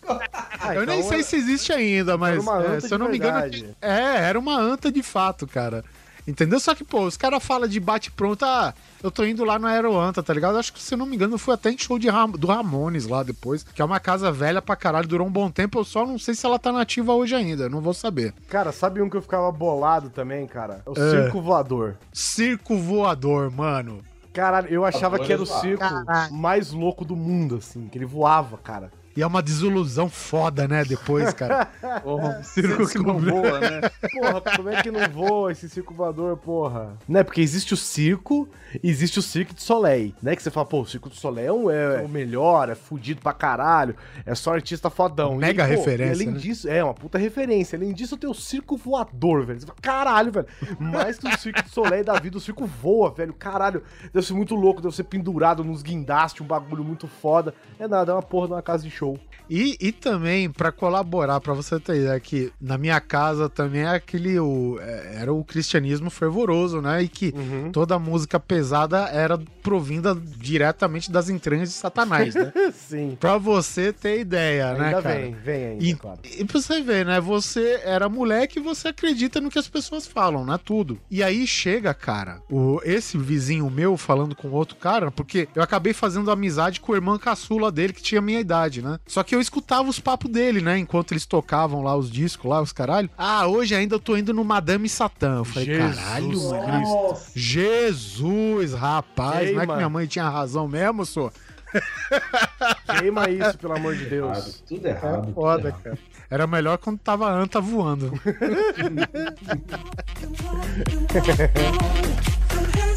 Ah, eu nem então sei é- se existe ainda, mas uma é, se eu não me engano, é, era uma anta de fato, cara. Entendeu? Só que, pô, os caras falam de bate-pronto, ah, eu tô indo lá no Aeroanta, tá ligado? Acho que, se eu não me engano, eu fui até em show de Ram- do Ramones lá depois, que é uma casa velha pra caralho, durou um bom tempo, eu só não sei se ela tá nativa hoje ainda, não vou saber. Cara, sabe um que eu ficava bolado também, cara? É o É. circo voador. Circo voador, mano. Caralho, eu achava que era o circo Caralho. mais louco do mundo, assim, que ele voava, cara. E é uma desilusão foda, né, depois, cara. Porra, um circo que não voa, né? Porra, como é que não voa esse circo voador, porra? Né, porque existe o circo e existe o Cirque de Soleil, né? Que você fala, pô, o Circo de Soleil é, um- é o melhor, é fudido pra caralho, é só artista fodão. Mega pô, referência, E além né? disso, é uma puta referência. Além disso, tem o circo voador, velho. Você fala, caralho, velho. Mais que o Circo de Soleil da vida, o circo voa, velho. Caralho, deve ser muito louco, deve ser pendurado nos guindastes, um bagulho muito foda. É nada, é uma porra de uma casa de show. E, e também, pra colaborar, pra você ter ideia, que na minha casa também é aquele. O, é, era o cristianismo fervoroso, né? E que Uhum. toda música pesada era provinda diretamente das entranhas de Satanás, né? Sim. pra você ter ideia, né, Ainda cara? vem, vem ainda, E, claro. e pra você ver, né? Você era moleque e você acredita no que as pessoas falam, né? Tudo. E aí chega, cara, o, esse vizinho meu falando com outro cara, porque eu acabei fazendo amizade com o irmão caçula dele, que tinha minha idade, né? Só que eu escutava os papos dele, né? Enquanto eles tocavam lá os discos, lá, os caralho. Ah, hoje ainda eu tô indo no Madame Satã. Eu falei, Jesus caralho, mano. Jesus, rapaz, não é que Queima. minha mãe tinha razão mesmo, só? Queima isso, pelo amor de Deus. Errado, tudo errado. tudo Foda, errado. cara. Era melhor quando tava a anta voando.